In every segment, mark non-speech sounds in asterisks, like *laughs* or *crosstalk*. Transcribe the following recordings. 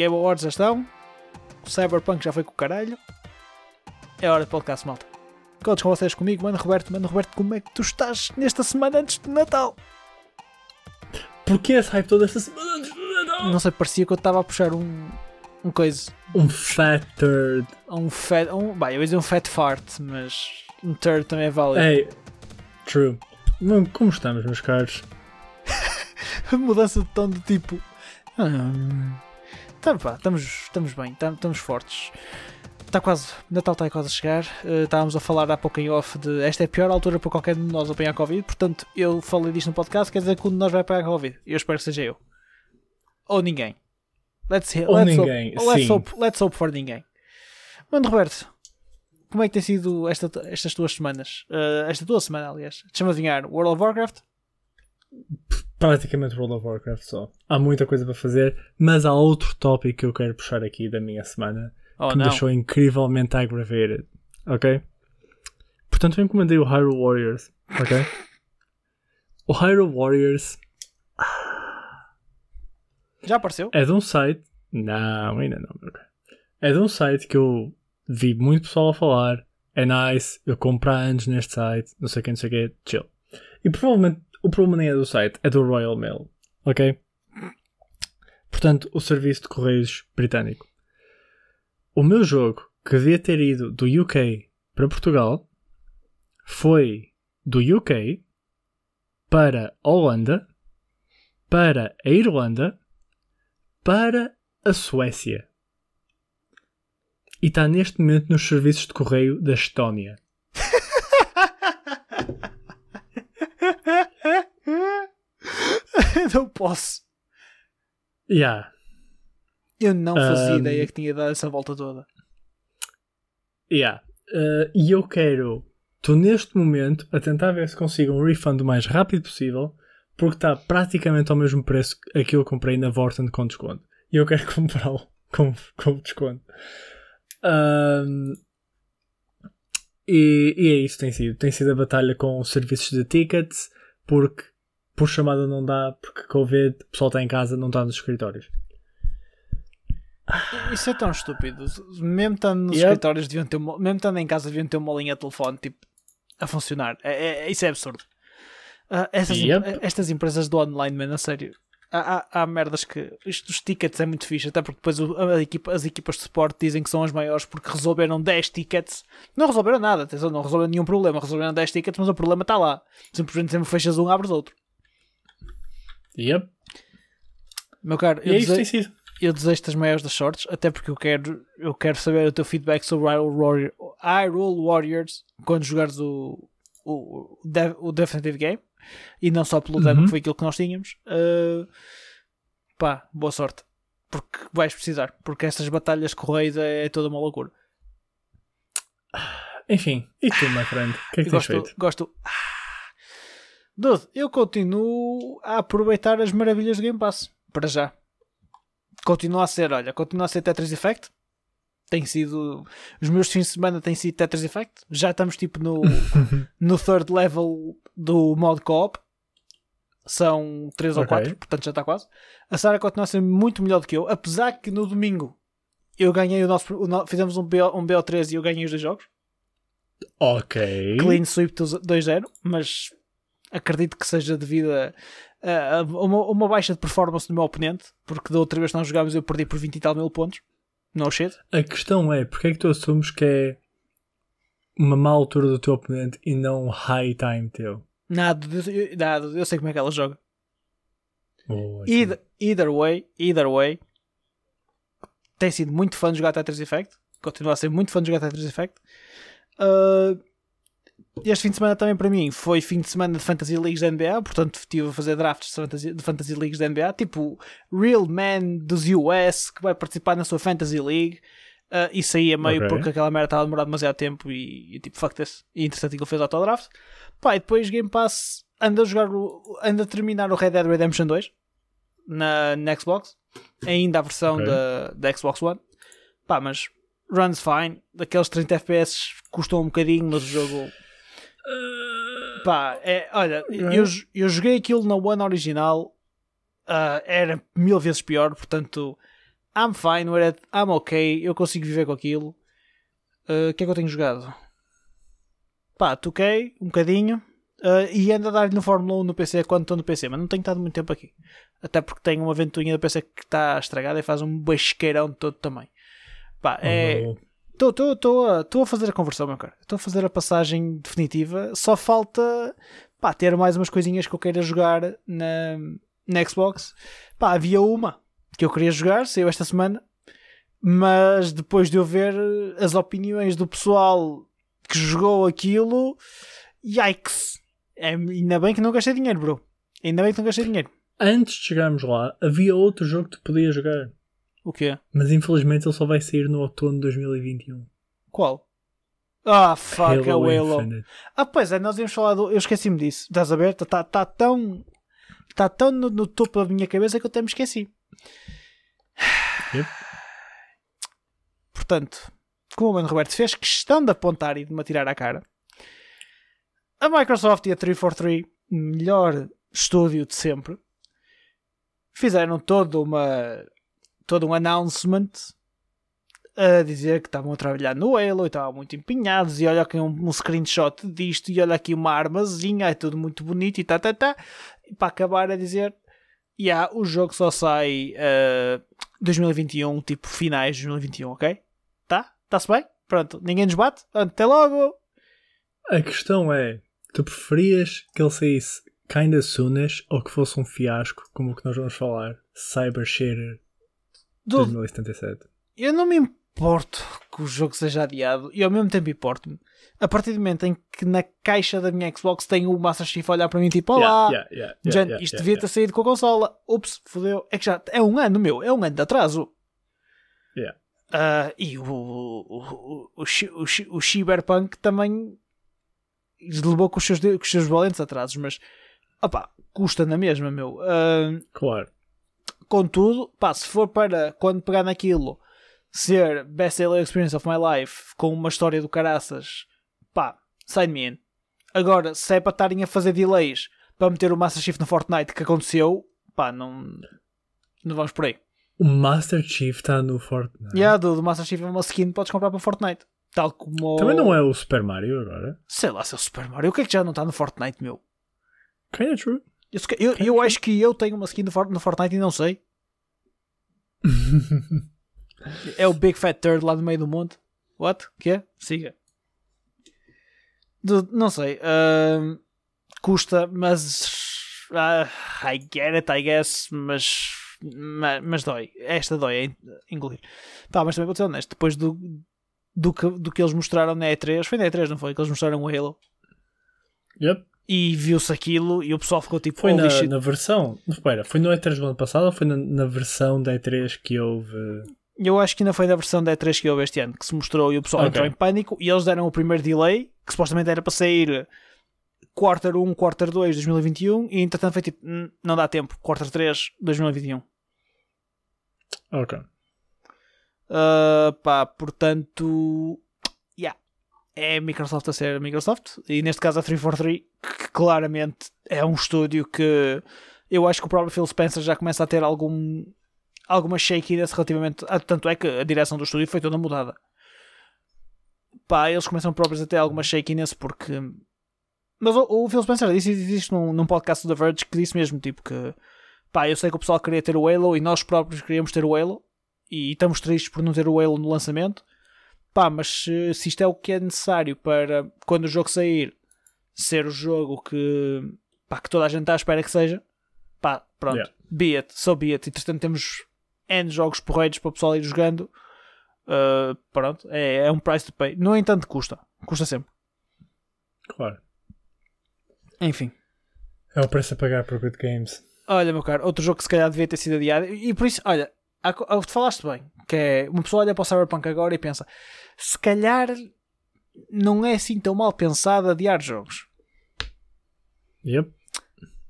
Game Awards já estão. O Cyberpunk já foi com o caralho. É hora de podcast, malta. Contos com vocês comigo, mano Roberto. Mano Roberto, como é que tu estás nesta semana antes de Natal? Porquê esse hype toda esta semana antes do Natal? Não sei, parecia que eu estava a puxar um. Um coisa. Um fat turd. Um fat. Um, bem, eu ia dizer um fat fart, mas. Um turd também é válido. Hey, true. Como estamos, meus caros? *laughs* mudança de tom de tipo. Hum, tá, pá, estamos, estamos bem, tam- estamos fortes. Está quase, Natal está quase a chegar. Eh, estávamos a falar há pouco em off de esta é a pior altura para qualquer um de nós apanhar Covid. Portanto, eu falei disto no podcast, quer dizer que um de nós vai apanhar Covid. Eu espero que seja eu. Ou ninguém. Let's, Ou let's ninguém, hope, let's, hope, let's hope for ninguém. Mano, Roberto, como é que tem sido esta, estas tuas semanas? Eh, esta tua semana, aliás. Deixa-me adivinhar. World of Warcraft? Praticamente World of Warcraft só. Há muita coisa para fazer, mas há outro tópico que eu quero puxar aqui da minha semana Oh, que me não. deixou incrivelmente aggravated. Ok? Portanto, eu encomendei o Hyrule Warriors. Ok? *laughs* o Hyrule Warriors Já apareceu? é de um site. Não, ainda não, meu. É de um site que eu vi muito pessoal a falar. É nice, eu compro há anos neste site, não sei quem, não sei o que, chill. E provavelmente o problema nem é do site, é do Royal Mail. Ok? Portanto, o serviço de correios britânico. O meu jogo, que devia ter ido do UK para Portugal, foi do UK para a Holanda, para a Irlanda, para a Suécia. E está neste momento nos serviços de correio da Estónia. *laughs* não posso. Yeah. Eu não fazia Ahm. ideia que tinha dado essa volta toda. Yeah. Uh, e eu quero. Estou neste momento a tentar ver se consigo um refund o mais rápido possível, porque está praticamente ao mesmo preço que aquilo que eu comprei na Vorten com desconto. E eu quero *laughs* comprá-lo com, com desconto. Ahm, e, e é isso que tem sido. Tem sido a batalha com os serviços de tickets, porque por chamada não dá, porque Covid, o pessoal está em casa, não está nos escritórios. Isso é tão estúpido. Mesmo estando nos Yep. escritórios, deviam ter uma, mesmo estando em casa, deviam ter uma linha de telefone tipo, a funcionar. É, é- isso é absurdo. Ah, essas, Yep. Estas empresas do online, mano, a sério. Há, há, há merdas que. Isto dos tickets é muito fixe, até porque depois o- equipa- as equipas de suporte dizem que são as maiores porque resolveram 10 tickets. Não resolveram nada, atenção, não resolveram nenhum problema. Resolveram 10 tickets, mas o problema está lá. Simplesmente sempre fechas um, abres outro. Yep. Meu caro, eu é dese- tem sido. eu desejo-te as maiores das sortes, até porque eu quero, eu quero saber o teu feedback sobre Hyrule, Warrior, Hyrule Warriors quando jogares o, o, o, Definitive Game e não só pelo demo Uhum. que foi aquilo que nós tínhamos. Uh, pá, boa sorte, porque vais precisar, porque essas batalhas correios é, é toda uma loucura. Enfim, e tu, my friend? O que é que tens gosto, feito? gosto. Dude, eu continuo a aproveitar as maravilhas do Game Pass. Para já. Continua a ser, olha, continua a ser Tetris Effect. Tem sido. Os meus fins de semana têm sido Tetris Effect. Já estamos tipo no, *laughs* no third level do modo co-op. São 3 ou Ok. 4, portanto já está quase. A Sara continua a ser muito melhor do que eu, apesar que no domingo eu ganhei o nosso. o no- fizemos um, BO, um BO13 e eu ganhei os dois jogos ok. clean sweep dos 2-0, mas acredito que seja devido a, a- a uma, uma baixa de performance do meu oponente, porque da outra vez que nós jogámos eu perdi por 20 e tal mil pontos. No shit. A questão é, porque é que tu assumes que é uma má altura do teu oponente e não um high time teu? Nada, eu- nada, eu sei como é que ela joga. Oh. Either, either way, either way, tem sido muito fã de jogar Tetris Effect. Continua a ser muito fã de jogar Tetris Effect. Uh, este fim de semana também para mim foi fim de semana de Fantasy Leagues da NBA, portanto estive a fazer drafts de Fantasy, de fantasy Leagues da NBA, tipo Real Man dos US que vai participar na sua Fantasy League. Uh, isso aí é meio Ok. porque aquela merda estava a demorar demasiado tempo e, e tipo, fuck this. E interessante que ele fez autodraft. Pá, e depois Game Pass anda a jogar o, anda a terminar o Red Dead Redemption 2 na, na Xbox, ainda a versão Ok. da, da Xbox One. Pá, mas runs fine. Daqueles 30 FPS custou um bocadinho, mas o jogo. Pá, é, olha, eu, eu joguei aquilo na One original, ah, era mil vezes pior, portanto, I'm fine it, I'm ok, eu consigo viver com aquilo. Uh, O que é que eu tenho jogado? Pá, toquei um bocadinho uh, e ando a dar-lhe no Fórmula 1 no PC quando estou no PC, mas não tenho estado muito tempo aqui. Até porque tenho uma ventoinha do PC que está estragada e faz um basqueirão todo também. Pá, é. Oh, Estou a, fazer a conversão, meu cara. Estou a fazer a passagem definitiva. Só falta pá, ter mais umas coisinhas que eu queira jogar na, na Xbox. Pá, havia uma que eu queria jogar, saiu esta semana. Mas depois de eu ver as opiniões do pessoal que jogou aquilo, yikes! É, ainda bem que não gastei dinheiro, bro. Ainda bem que não gastei dinheiro. Antes de chegarmos lá, havia outro jogo que tu podias jogar. O quê? Mas infelizmente ele só vai sair no outono de 2021. Qual? Ah, fuck, é o Halo Halo. Ah, pois é, nós íamos falar do. Eu esqueci-me disso. Estás a ver? Está tá tão. Está tão no, no topo da minha cabeça que eu até me esqueci. Yep. Portanto, como o Mano Roberto fez questão de apontar e de me atirar à cara, a Microsoft e a 343, melhor estúdio de sempre, fizeram todo uma todo um announcement a dizer que estavam a trabalhar no Halo e estavam muito empenhados e olha aqui um, um screenshot disto e olha aqui uma armazinha, é tudo muito bonito e tá, tá, tá. E para acabar a dizer yeah, o jogo só sai uh, 2021, tipo finais de 2021, ok? Tá? Está-se bem? Pronto, ninguém nos bate? Até logo! A questão é: tu preferias que ele saísse kinda soonish ou que fosse um fiasco, como o que nós vamos falar? Cyber Shader Dude, 2077. eu não me importo que o jogo seja adiado e ao mesmo tempo importo-me. A partir do momento em que na caixa da minha Xbox tem o Master Chief a olhar para mim tipo, olá, Yeah, yeah, yeah, yeah, isto devia ter saído com a consola. Ups, fodeu. É que já é um ano, meu. É um ano de atraso. Ah, e o, o, o, o, o, Cyberpunk também levou com os seus, com os seus valentes atrasos, mas opá, custa na mesma, meu. Ah, Claro. Contudo, pá, se for para quando pegar naquilo ser Best Seller Experience of My Life com uma história do caraças, pá, sign me in. Agora, se é para estarem a fazer delays para meter o Master Chief no Fortnite que aconteceu, pá, não, não vamos por aí. O Master Chief está no Fortnite. A do, do Master Chief é uma skin que podes comprar para Fortnite. Tal como. o- Também não é o Super Mario agora. Sei lá, seu Super Mario. O que é que já não está no Fortnite, meu? Kinda true. Eu, eu, eu acho que eu tenho uma skin no Fortnite e não sei. *laughs* É o Big Fat Turd lá no meio do monte. What? Que é? Siga. Do- não sei. ahm, custa, mas. ah, I get it, I guess. Mas. Mas, mas dói. Esta dói a en- engolir. Tá, mas também vou ser honesto. Depois do, do, que, do que eles mostraram na E3. Foi na E3, não foi? Que eles mostraram o Halo. Yep. E viu-se aquilo e o pessoal ficou tipo. Foi "Holy na, shit." na versão. Espera, foi no E3 do ano passado ou foi na, na versão da E3 que houve. Eu acho que ainda foi da versão da E3 que houve este ano que se mostrou e o pessoal Ok. entrou em pânico e eles deram o primeiro delay que supostamente era para sair quarter 1, quarter 2 de 2021 e entretanto foi tipo, "Hum, não dá tempo, quarter 3 2021. Ok. Uh, pá, portanto, é a Microsoft a ser a Microsoft e neste caso a 343 que claramente é um estúdio que eu acho que o próprio Phil Spencer já começa a ter algum alguma shakiness relativamente a, tanto é que a direção do estúdio foi toda mudada pá, eles começam próprios a ter alguma shakiness porque mas o, o Phil Spencer disse, isto num, num podcast do The Verge que disse mesmo tipo que pá, eu sei que o pessoal queria ter o Halo e nós próprios queríamos ter o Halo e estamos tristes por não ter o Halo no lançamento. Pá, mas se, se isto é o que é necessário para quando o jogo sair ser o jogo que, pá, que toda a gente está à espera que seja, pá, pronto, Yeah. be it, so be it. Entretanto, temos N jogos porreiros para o pessoal ir jogando. Uh, pronto, é, é um price to pay. No entanto, custa, custa sempre. Claro. Enfim, É o preço a pagar por Good Games. olha, meu caro, outro jogo que se calhar devia ter sido adiado, e por isso, olha, há tu falaste bem, que é uma pessoa olha para o Cyberpunk agora e pensa, se calhar não é assim tão mal pensado adiar jogos. Yep.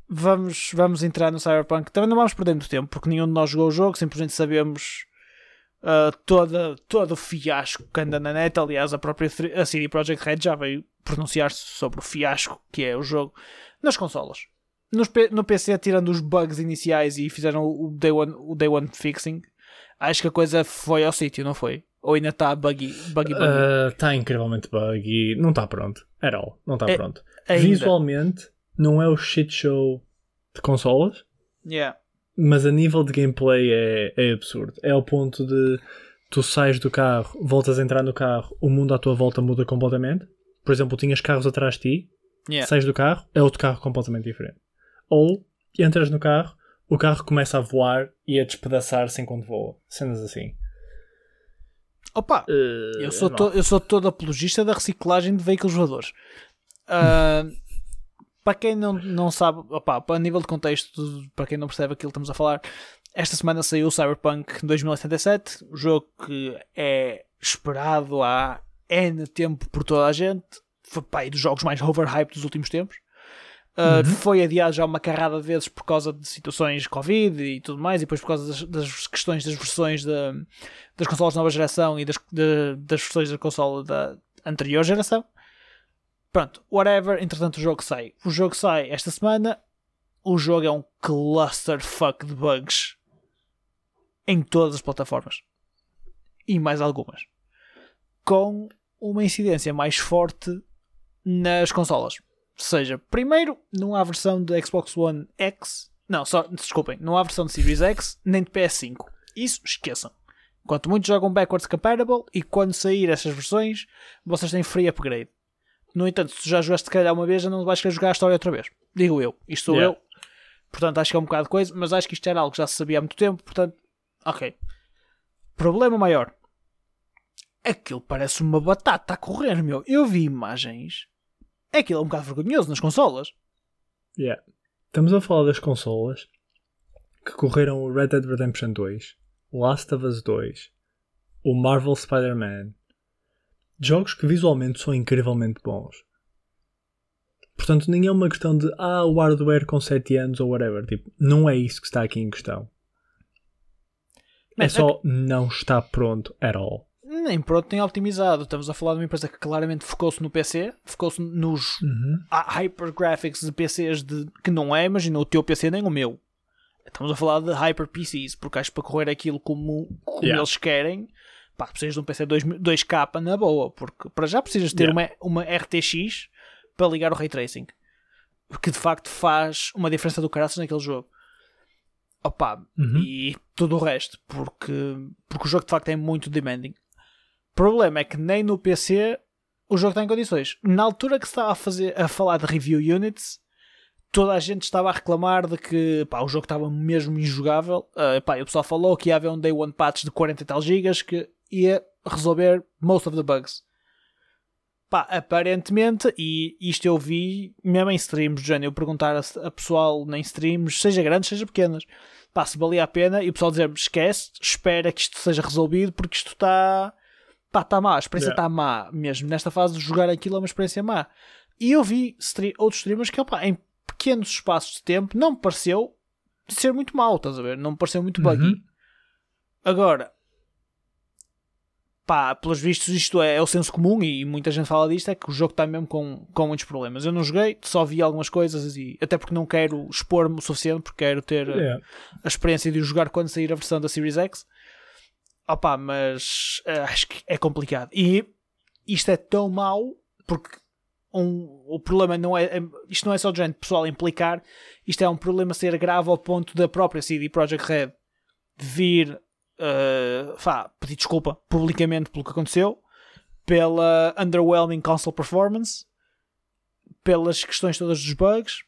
Vamos, vamos entrar no Cyberpunk. Também não vamos perder muito tempo, porque nenhum de nós jogou o jogo, simplesmente sabemos ah, toda, todo o fiasco que anda na net. Aliás, a própria a CD Projekt Red já veio pronunciar-se sobre o fiasco que é o jogo nas consolas. No PC, tirando os bugs iniciais e fizeram o Day One, o day one Fixing, Acho que a coisa foi ao sítio, não foi? Ou ainda está buggy, buggy, buggy? Está Ah, incrivelmente buggy. Não está pronto. At all. Não está É- pronto. Ainda. Visualmente, não é o shit show de consolas, Yeah. mas a nível de gameplay é, é absurdo. É ao ponto de tu sais do carro, voltas a entrar no carro, o mundo à tua volta muda completamente. Por exemplo, tinhas carros atrás de ti, Yeah. sais do carro, é outro carro completamente diferente. Ou entras no carro, o carro começa a voar e a despedaçar-se enquanto voa. Cenas assim. Opa, Eh, eu sou, não. to, eu sou todo apologista da reciclagem de veículos voadores. Ah, *laughs* para quem não, não sabe, opa, a nível de contexto, para quem não percebe aquilo que estamos a falar, esta semana saiu o Cyberpunk 2077, o jogo que é esperado há N tempo por toda a gente, foi pá, dos jogos mais overhyped dos últimos tempos. Uh, Foi adiado já uma carrada de vezes por causa de situações Covid e tudo mais, e depois por causa das, das questões das versões da- das consolas de nova geração e das, de- das versões da consola da anterior geração. Pronto, whatever. Entretanto, o jogo sai. O jogo sai esta semana. O jogo é um clusterfuck de bugs em todas as plataformas e mais algumas, com uma incidência mais forte nas consolas. Seja, primeiro, não há versão de Xbox One X, não, só, desculpem, não há versão de Series X nem de PS5. Isso esqueçam. Quanto muitos jogam backwards compatible e quando sair essas versões, vocês têm free upgrade. No entanto, se tu já jogaste se calhar uma vez, já não vais querer jogar a história outra vez. Digo eu. Isto sou Yeah. eu. Portanto, acho que é um bocado de coisa, mas acho que isto era algo que já se sabia há muito tempo. Portanto, ok. Problema maior. Aquilo parece uma batata a correr, meu. Eu vi imagens. Aquilo é um bocado vergonhoso nas consolas. Yeah. Estamos a falar das consolas que correram o Red Dead Redemption 2, Last of Us 2, o Marvel Spider-Man. Jogos que visualmente são incrivelmente bons. Portanto, nem é uma questão de ah, o hardware com 7 anos ou whatever. Tipo, não é isso que está aqui em questão. É Mas só não está pronto at all. Nem pronto, nem optimizado. Estamos a falar de uma empresa que claramente focou-se no PC, focou-se nos Uhum. há hyper graphics de PCs de, que não é, imagina o teu PC nem o meu. Estamos a falar de hyper PCs, porque acho que para correr aquilo como, como Yeah. eles querem, pá, precisas de um PC 2, 2K na boa, porque para já precisas ter Yeah. uma, uma RTX para ligar o Ray Tracing, que de facto faz uma diferença do caraças naquele jogo. Opa, Uhum. e tudo o resto, porque, porque o jogo de facto é muito demanding. Problema é que nem no PC o jogo está em condições. Na altura que se estava a, fazer, a falar de review units, toda a gente estava a reclamar de que pá, o jogo estava mesmo injogável. Ah, pá, o pessoal falou que ia haver um day one patch de 40 e tal gigas que ia resolver most of the bugs. Pá, aparentemente, e isto eu vi mesmo em streams, género, eu perguntar a, a pessoal em streams, seja grandes, seja pequenas, pá, se valia a pena, e o pessoal dizer esquece, espera que isto seja resolvido porque isto está pá, está má, a experiência Yeah. está má mesmo. Nesta fase de jogar aquilo é uma experiência má. E eu vi outros streamers que, opá, em pequenos espaços de tempo, não me pareceu ser muito mau, estás a ver? Não me pareceu muito buggy. Uhum. Agora, pá, pelos vistos, isto é, é o senso comum e muita gente fala disto: é que o jogo está mesmo com, com muitos problemas. Eu não joguei, só vi algumas coisas e até porque não quero expor-me o suficiente, porque quero ter Yeah. a experiência de jogar quando sair a versão da Series X. Opa, mas eh, acho que é complicado. E isto é tão mau porque um, o problema não é, é- Isto não é só de gente pessoal implicar, isto é um problema ser grave ao ponto da própria CD Projekt Red vir vá, pedir desculpa publicamente pelo que aconteceu, pela underwhelming console performance, pelas questões todas dos bugs,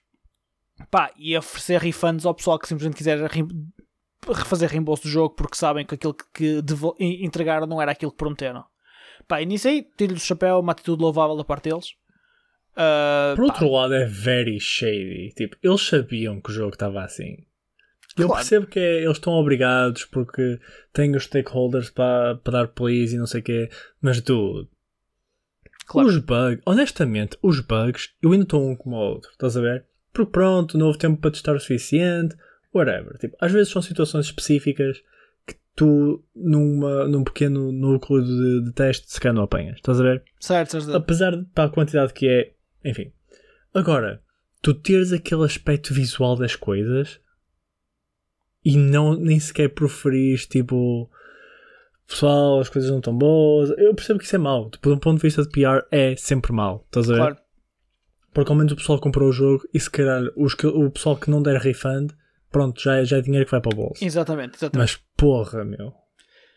pá, e oferecer refunds ao pessoal que simplesmente quiser refazer reembolso do jogo porque sabem que aquilo que, entregaram não era aquilo que prometeram. Pá, e nisso aí, tiro-lhe o chapéu, uma atitude louvável da parte deles. Ah, Por pá, outro lado, é very shady. Tipo, eles sabiam que o jogo estava assim. Eu Claro. percebo que é- eles estão obrigados porque têm os stakeholders para dar please e não sei o quê, mas dude, claro. os bugs, honestamente, os bugs, eu ainda estou um como o outro, estás a ver? Porque pronto, não houve tempo para testar o suficiente, whatever. Tipo, às vezes são situações específicas que tu, numa, num pequeno núcleo de, de teste, se calhar não apanhas, estás a ver? Certo, certo. apesar de para a quantidade que é, enfim. Agora, tu teres aquele aspecto visual das coisas, e não, nem sequer proferir tipo pessoal, as coisas não estão boas. Eu percebo que isso é mau. Tipo, de um ponto de vista de PR, é sempre mau. Estás a ver? Claro. Porque ao menos o pessoal comprou o jogo e se calhar os que, o pessoal que não der refund, pronto, já é, já é dinheiro que vai para o bolso. Exatamente, exatamente. Mas porra, meu.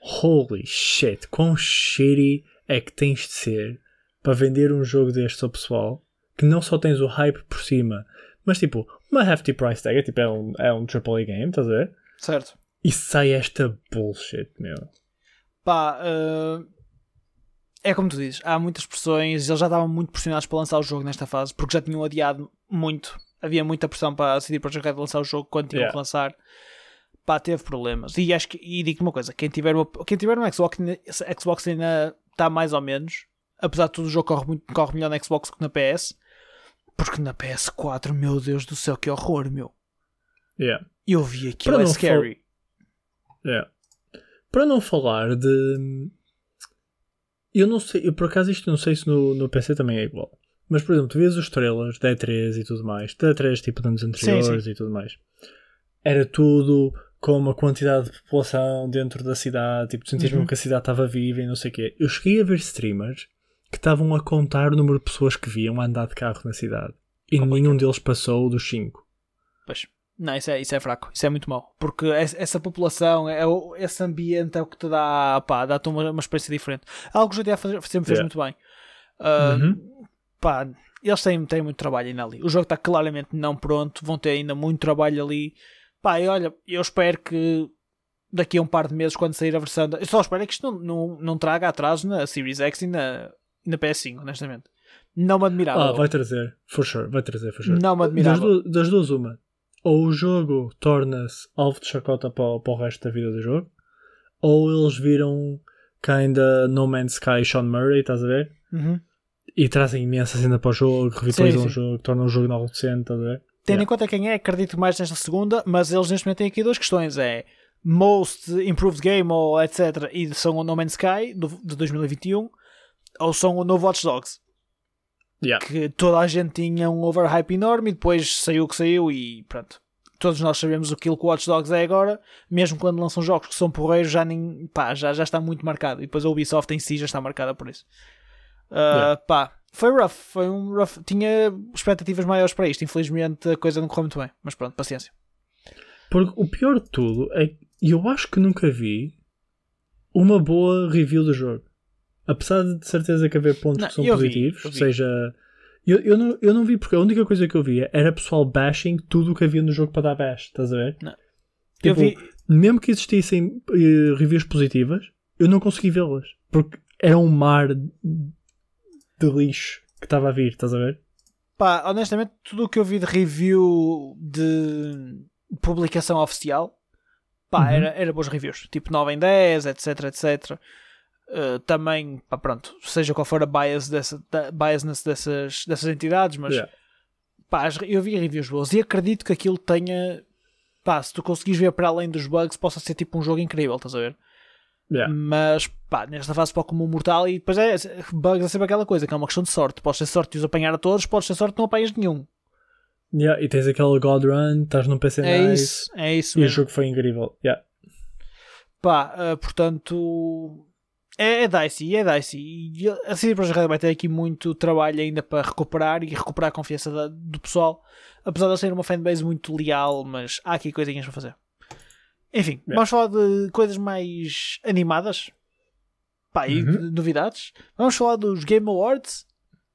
Holy shit, quão shitty é que tens de ser para vender um jogo destes ao pessoal que não só tens o hype por cima, mas tipo, uma hefty price tag, é tipo, é um, é um AAA game, estás a ver? Certo. E sai esta bullshit, meu. Pá, eh, é como tu dizes, há muitas pressões, eles já estavam muito pressionados para lançar o jogo nesta fase, porque já tinham adiado muito. Havia muita pressão para a CD Projekt Red lançar o jogo quando tinham Yeah. que lançar. Pá, teve problemas. E acho que, e digo-te uma coisa: quem tiver, uma, quem tiver um Xbox, Xbox ainda está mais ou menos. Apesar de tudo, o jogo corre, muito, corre melhor na Xbox que na PS. Porque na PS4, meu Deus do céu, que horror, meu. Yeah. Eu vi aquilo, Para é não scary. Yeah. Para não falar de. Eu não sei, eu por acaso isto não sei se no, no PC também é igual. Mas por exemplo, tu vês os trailers da E3 e tudo mais, da E3 tipo de anos anteriores sim. e tudo mais. Era tudo com uma quantidade de população dentro da cidade, tipo, sentias Uhum. mesmo que a cidade estava viva e não sei o quê. Eu cheguei a ver streamers que estavam a contar o número de pessoas que viam a andar de carro na cidade. E nenhum deles passou dos 5. Pois. Não, isso é, isso é fraco, isso é muito mau. Porque es- essa população, é, o- esse ambiente é o que te dá, pá, dá-te uma, uma experiência diferente. Algo que o GTA sempre fez Yeah. muito bem. Ah, Uhum. Pá, eles têm, têm muito trabalho ainda ali. O jogo está claramente não pronto, vão ter ainda muito trabalho ali. Pá, e olha, eu espero que daqui a um par de meses, quando sair a versão. da- Eu só espero é que isto não, não, não traga atraso na Series X e na, e na PS5, honestamente. Não me admirava. Ah, vai trazer, for sure, vai trazer, for sure. Não me Das, admirava. du- das duas, uma. Ou o jogo torna-se alvo de chacota para, o- para o resto da vida do jogo, ou eles viram kinda No Man's Sky Sean Murray, estás a ver? Uhum. E trazem imensa cena para o jogo, revitalizam Sim, o sim. jogo, tornam o jogo não recente, estás a ver? Tendo Yeah. em conta quem é, acredito mais nesta segunda, mas eles neste momento têm aqui duas questões: é Most Improved Game ou etc. E são o No Man's Sky do, de 2021 ou são o novo Watch Dogs. Yeah. Que toda a gente tinha um overhype enorme e depois saiu o que saiu e pronto. Todos nós sabemos aquilo que o Watch Dogs é agora, mesmo quando lançam jogos que são porreiros, já, nem, pá, já, já está muito marcado. E depois a Ubisoft em si já está marcada por isso. Ah, Yeah. Pá, foi rough, foi um rough. Tinha expectativas maiores para isto, infelizmente a coisa não correu muito bem, mas pronto, paciência. Porque o pior de tudo é que eu acho que nunca vi uma boa review do jogo. Apesar de de certeza que haver pontos Não, que são eu vi, positivos, eu vi. seja. Eu, eu, não, eu não vi porque a única coisa que eu via era pessoal bashing tudo o que havia no jogo para dar bash, estás a ver? Eu Tipo, vi, Mesmo que existissem eh, reviews positivas, eu não consegui vê-las. Porque era um mar de lixo que estava a vir, estás a ver? pá, honestamente, tudo o que eu vi de review de publicação oficial, pá, Uhum. era, era boas reviews, tipo 9 em 10, etc, etc. Uh, também, pá, pronto, seja qual for a bias dessa, da, biasness dessas, dessas entidades, mas Yeah. pá, eu vi reviews boas e acredito que aquilo tenha, pá, se tu conseguires ver para além dos bugs, possa ser tipo um jogo incrível, estás a ver? Yeah. Mas pá, nesta fase pode como um mortal e depois é bugs é sempre aquela coisa que é uma questão de sorte. Podes ter sorte de os apanhar a todos, podes ter sorte de não apanhas nenhum. Yeah, e tens aquele God Run, estás num PC É nice, isso, é isso e o mesmo. jogo foi incrível. Yeah. Pá, ah, portanto é, é dicey, é dicey. E a CD Projekt Red vai ter aqui muito trabalho ainda para recuperar e recuperar a confiança da- do pessoal. Apesar de ser uma fanbase muito leal, mas há aqui coisinhas para fazer. Enfim, Yeah. vamos falar de coisas mais animadas. Pá, e Uhum. de novidades. Vamos falar dos Game Awards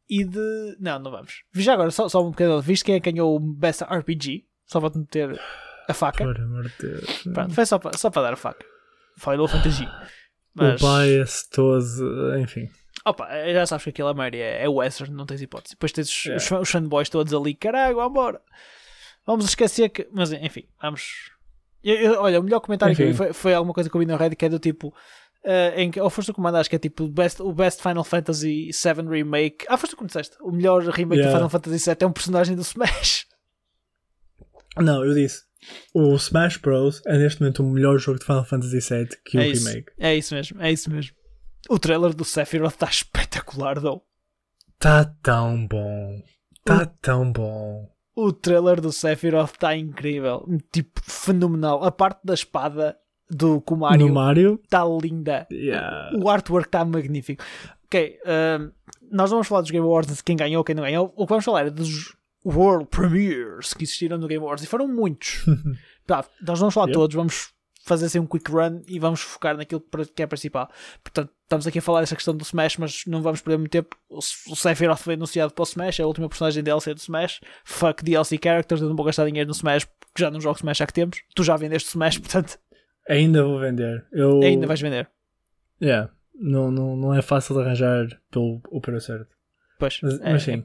e de. Não, não vamos. Já agora, só, só um bocadinho. Viste quem é que ganhou o Best RPG? Só para te meter a faca. Por amor de Deus. Pronto, foi só para, só para dar a faca. Final Fantasy. Mas, O bias todo, enfim. opa, já sabes que aquilo a maioria é, é western, não tens hipótese. Depois tens os, Yeah. os, os fanboys todos ali, caralho, vambora. Vamos esquecer que. Mas enfim, vamos. Eu- eu- olha, o melhor comentário que eu vi Enfim. foi, foi alguma coisa que eu vi no Reddit que é do tipo. eh, em que, ou foste tu que mandaste que é tipo o best, o best Final Fantasy VII Remake. Ah, foste tu que me disseste. O melhor remake do Yeah. Final Fantasy VII é um personagem do Smash. *laughs* Não, eu disse. O Smash Bros. é neste momento o melhor jogo de Final Fantasy VII que é o isso, remake. É isso mesmo, é isso mesmo. O trailer do Sephiroth está *laughs* espetacular, though. Tá tão bom. Tá tão bom. O trailer do Sephiroth está incrível. Tipo, fenomenal. A parte da espada do com o Mario No Mario? está linda. Yeah. O artwork está magnífico. Ok, um, nós vamos falar dos Game Awards, de quem ganhou, quem não ganhou. O que vamos falar é dos World Premiers que existiram no Game Awards e foram muitos. *laughs* Tá, nós vamos falar Yep. todos, vamos fazer assim um quick run e vamos focar naquilo que é principal. Portanto, estamos aqui a falar dessa questão do Smash, mas não vamos perder muito tempo. O Sephiroth foi anunciado para o Smash, é a última personagem DLC do Smash. Fuck DLC characters, eu não vou gastar dinheiro no Smash porque já não jogo Smash há que temos. Tu já vendeste Smash, *laughs* portanto, Ainda vou vender. Eu... ainda vais vender. Yeah. Não, não, não é fácil de arranjar pelo o preço certo. Pois, Mas, é, mas sim. É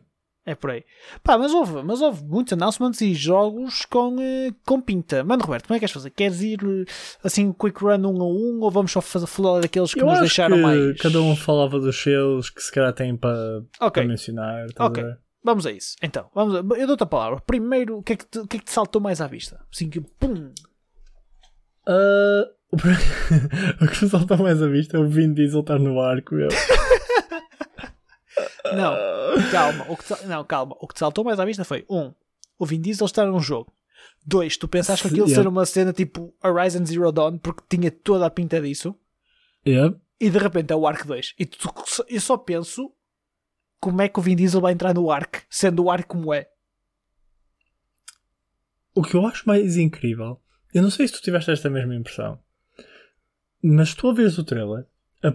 por aí. Pá, mas houve, mas houve muitos announcements e jogos com, eh, com pinta. Mano, Roberto, como é que queres fazer? Queres ir eh, assim, quick run um a um ou vamos só fazer falar daqueles que Eu nos deixaram que mais? cada um falava dos seus que se calhar tem para Ok, para mencionar. a Ok. ver? vamos a isso. Então, vamos a... eu dou-te a palavra. Primeiro, o que, é que te, o que é que te saltou mais à vista? Assim que, pum! Ah, o *laughs* que me salta mais à vista é o Vin Diesel estar no arco. Eu. *laughs* Não, calma. O que te, não, calma. O que te saltou mais à vista foi, um, o Vin Diesel estar num jogo. Dois, tu pensaste que aquilo Yeah. ser uma cena tipo Horizon Zero Dawn porque tinha toda a pinta disso. Yep. e de repente é o Ark 2. E tu, eu só penso como é que o Vin Diesel vai entrar no Ark, sendo o Ark como é. O que eu acho mais incrível, eu não sei se tu tiveste esta mesma impressão, mas tu a veres o trailer, a-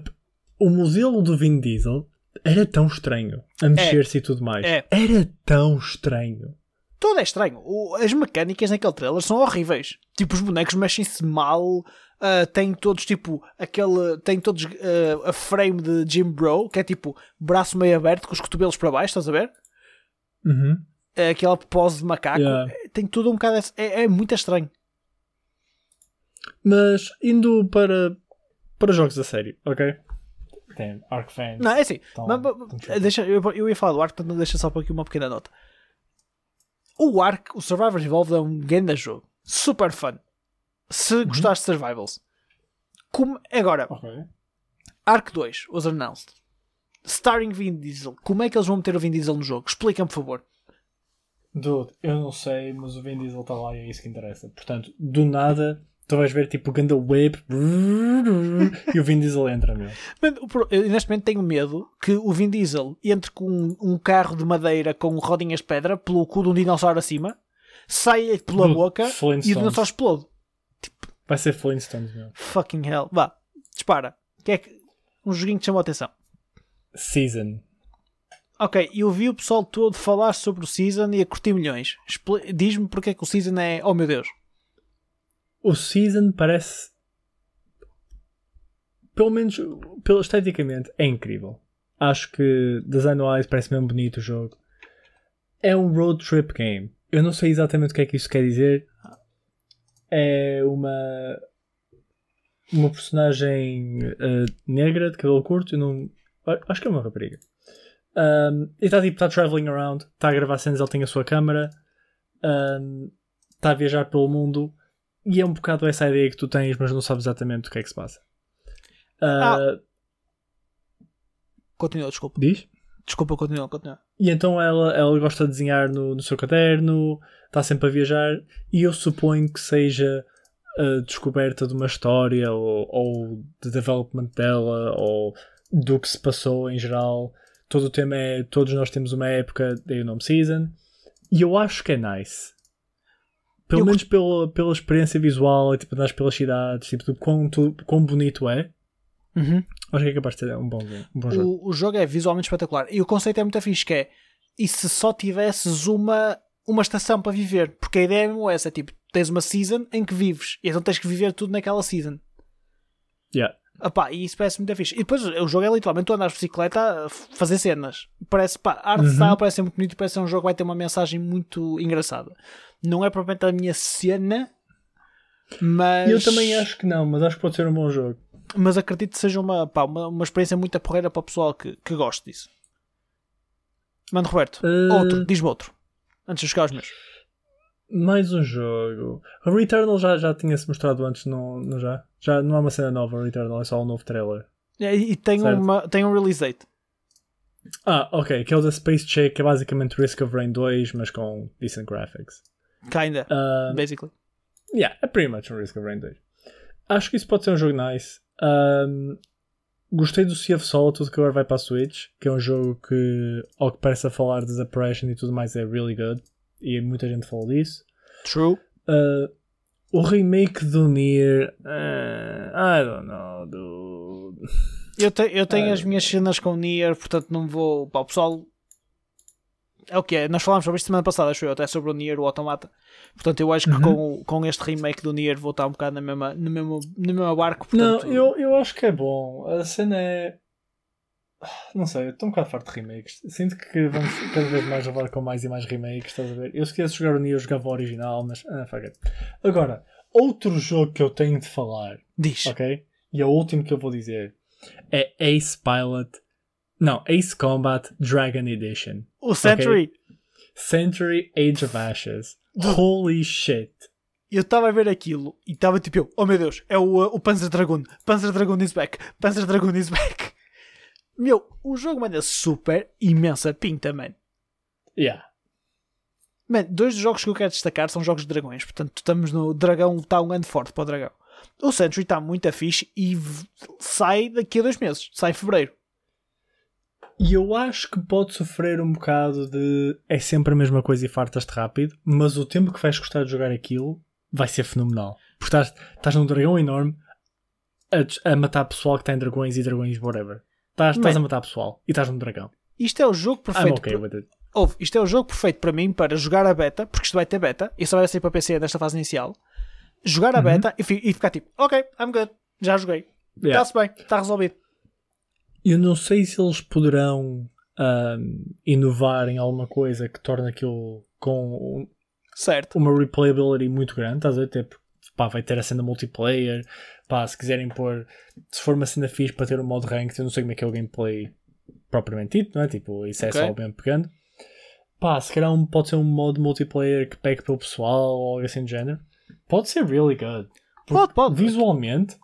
o modelo do Vin Diesel era tão estranho a mexer-se e tudo mais. É. Era tão estranho. Tudo é estranho. O- as mecânicas naquele trailer são horríveis. Tipo, os bonecos mexem-se mal. ah, têm todos tipo aquele. Têm todos ah, a frame de Jim Bro, que é tipo braço meio aberto com os cotovelos para baixo, estás a ver? Uhum. É aquela pose de macaco. Yeah. É, Tem tudo um bocado. É, é muito estranho. Mas indo para, para jogos a sério, ok? Tem Arc Fans. Não, é assim. Então, mas- desculpa. deixa, eu, eu ia falar do Ark, portanto, deixa só por aqui uma pequena nota. O Ark, o Survivors Evolved é um grande jogo. Super fun. Se gostaste de Survivals. Como, agora, Ok. Ark 2 was announced. Starring Vin Diesel. Como é que eles vão meter o Vin Diesel no jogo? Explica-me, por favor. Dude, eu não sei, mas o Vin Diesel está lá e é isso que interessa. Portanto, do nada, tu vais ver tipo o Ganda Whip e o Vin Diesel entra, meu. Pro- Eu neste momento tenho medo que o Vin Diesel entre com um, carro de madeira com rodinhas de pedra pelo cu de um dinossauro acima, saia pela boca e o dinossauro explode. Vai ser Flintstones, meu. Fucking hell. Vá, dispara. Que é que... Um joguinho que chamou a atenção. Season. Ok, eu vi o pessoal todo falar sobre o Season e a curtir milhões. Diz-me porque é que o Season é. Oh meu Deus. O Season parece. Pelo menos pelo, esteticamente, é incrível. Acho que design-wise parece mesmo bonito o jogo. É um road trip game. Eu não sei exatamente o que é que isso quer dizer. É uma. Uma personagem eh, negra de cabelo curto. Não, acho que é uma rapariga. Um, e está tipo, está traveling around, está a gravar cenas, ele tem a sua câmera, um, está a viajar pelo mundo e é um bocado essa ideia que tu tens, mas não sabes exatamente o que é que se passa. Uh, Continua, desculpa. Diz? Desculpa, continua, continua. E então ela, ela gosta de desenhar no, no seu caderno, está sempre a viajar, e eu suponho que seja a descoberta de uma história ou, ou de development dela ou do que se passou em geral. Todo o tema é todos nós temos uma época, daí o nome Season, e eu acho que é nice. Pelo Eu menos pela, pela experiência visual, e, tipo, andares pelas cidades, tipo, do quão, tu- quão bonito é. Acho que é capaz de ser um bom, um bom jogo. O, o jogo é visualmente espetacular. E o conceito é muito fixe, que é e se só tivesses uma, uma estação para viver? Porque a ideia é mesmo essa, é tipo, tens uma season em que vives, e então tens que viver tudo naquela season. Yeah. Epá, e isso parece muito fixe. E depois o jogo é literalmente tu andas de bicicleta a fazer cenas. Parece, pá, a art Uhum. style parece ser muito bonito, parece ser um jogo que vai ter uma mensagem muito engraçada. Não é propriamente a minha cena, mas. Eu também acho que não, mas acho que pode ser um bom jogo. Mas acredito que seja uma, pá, uma, uma experiência muito porreira para o pessoal que, que goste disso. Mano, Roberto, Uh, outro, diz-me outro. Antes de chegar aos meus. Mais um jogo. O Returnal já, já tinha-se mostrado antes, não, não já? Já não é uma cena nova, o Returnal, é só um novo trailer. E, e tem, Certo. uma, tem um release date. Ah, ok, que é o da Space Shake, que é basicamente Risk of Rain 2, mas com decent graphics. Kinda, Uh, basically. yeah, é pretty much um Risk of Rain 2. Acho que isso pode ser um jogo nice. Um, gostei do Sea of Solitude que agora vai para a Switch, que é um jogo que, ao que parece a falar de Depression e tudo mais, é really good. E muita gente falou disso. True. Uh, o remake do Nier, uh, I don't know, dude. Eu, te- eu tenho Ah. as minhas cenas com Nier, portanto não vou. Pá, o pessoal. É o que é. Nós falámos sobre isto semana passada, acho eu, até sobre o Nier, o Automata. Portanto, eu acho que Uhum. com, com este remake do Nier vou estar um bocado na mesma, no, mesmo, no mesmo barco. Não, Portanto, eu, eu acho que é bom. A cena é. Não sei, eu estou um bocado farto de remakes. Sinto que vamos cada vez mais levar com mais e mais remakes, estás a ver? Eu se quisesse jogar o Nier, eu jogava o original, mas. Ah, fuck it. Agora, outro jogo que eu tenho de falar, Diz. ok? E é o último que eu vou dizer é Ace Pilot. Não, Ace Combat Dragon Edition. O Century. Century Age of Ashes. Holy shit. Eu estava a ver aquilo e estava tipo, eu, oh meu Deus, é o, o Panzer Dragoon. Panzer Dragoon is back. Panzer Dragoon is back. *laughs* Meu, o jogo manda super imensa pinta, man. Yeah. Man, dois dos jogos que eu quero destacar são jogos de dragões. Portanto, estamos no dragão, está um ano forte para o dragão. O Century está muito fixe e sai daqui a dois meses. Sai em fevereiro. E eu acho que pode sofrer um bocado de é sempre a mesma coisa e fartas-te rápido, mas o tempo que vais gostar de jogar aquilo vai ser fenomenal. Porque estás, estás num dragão enorme a, a matar pessoal que tem dragões e dragões, whatever. Estás, a matar pessoal e estás num dragão. Isto é o jogo perfeito. okay para-. Ouve, isto é o jogo perfeito para mim para jogar a beta, porque isto vai ter beta, e só vai sair para PC nesta fase inicial. Jogar a Uhum. beta e, e ficar tipo, ok, I'm good, já joguei. Yeah. Está-se bem, está resolvido. Eu não sei se eles poderão ahm, inovar em alguma coisa que torne aquilo com Certo. uma replayability muito grande, estás a ver? Tipo, pá, vai ter a cena multiplayer, pá, se quiserem pôr, se for uma cena fixe para ter um modo ranked, eu não sei como é que é o gameplay propriamente dito, não é? Tipo, isso é Ok. só bem pegando. Pá, se calhar um- pode ser um modo multiplayer que pegue pelo pessoal ou algo assim do género. Pode ser really good. Pode, pode. Visualmente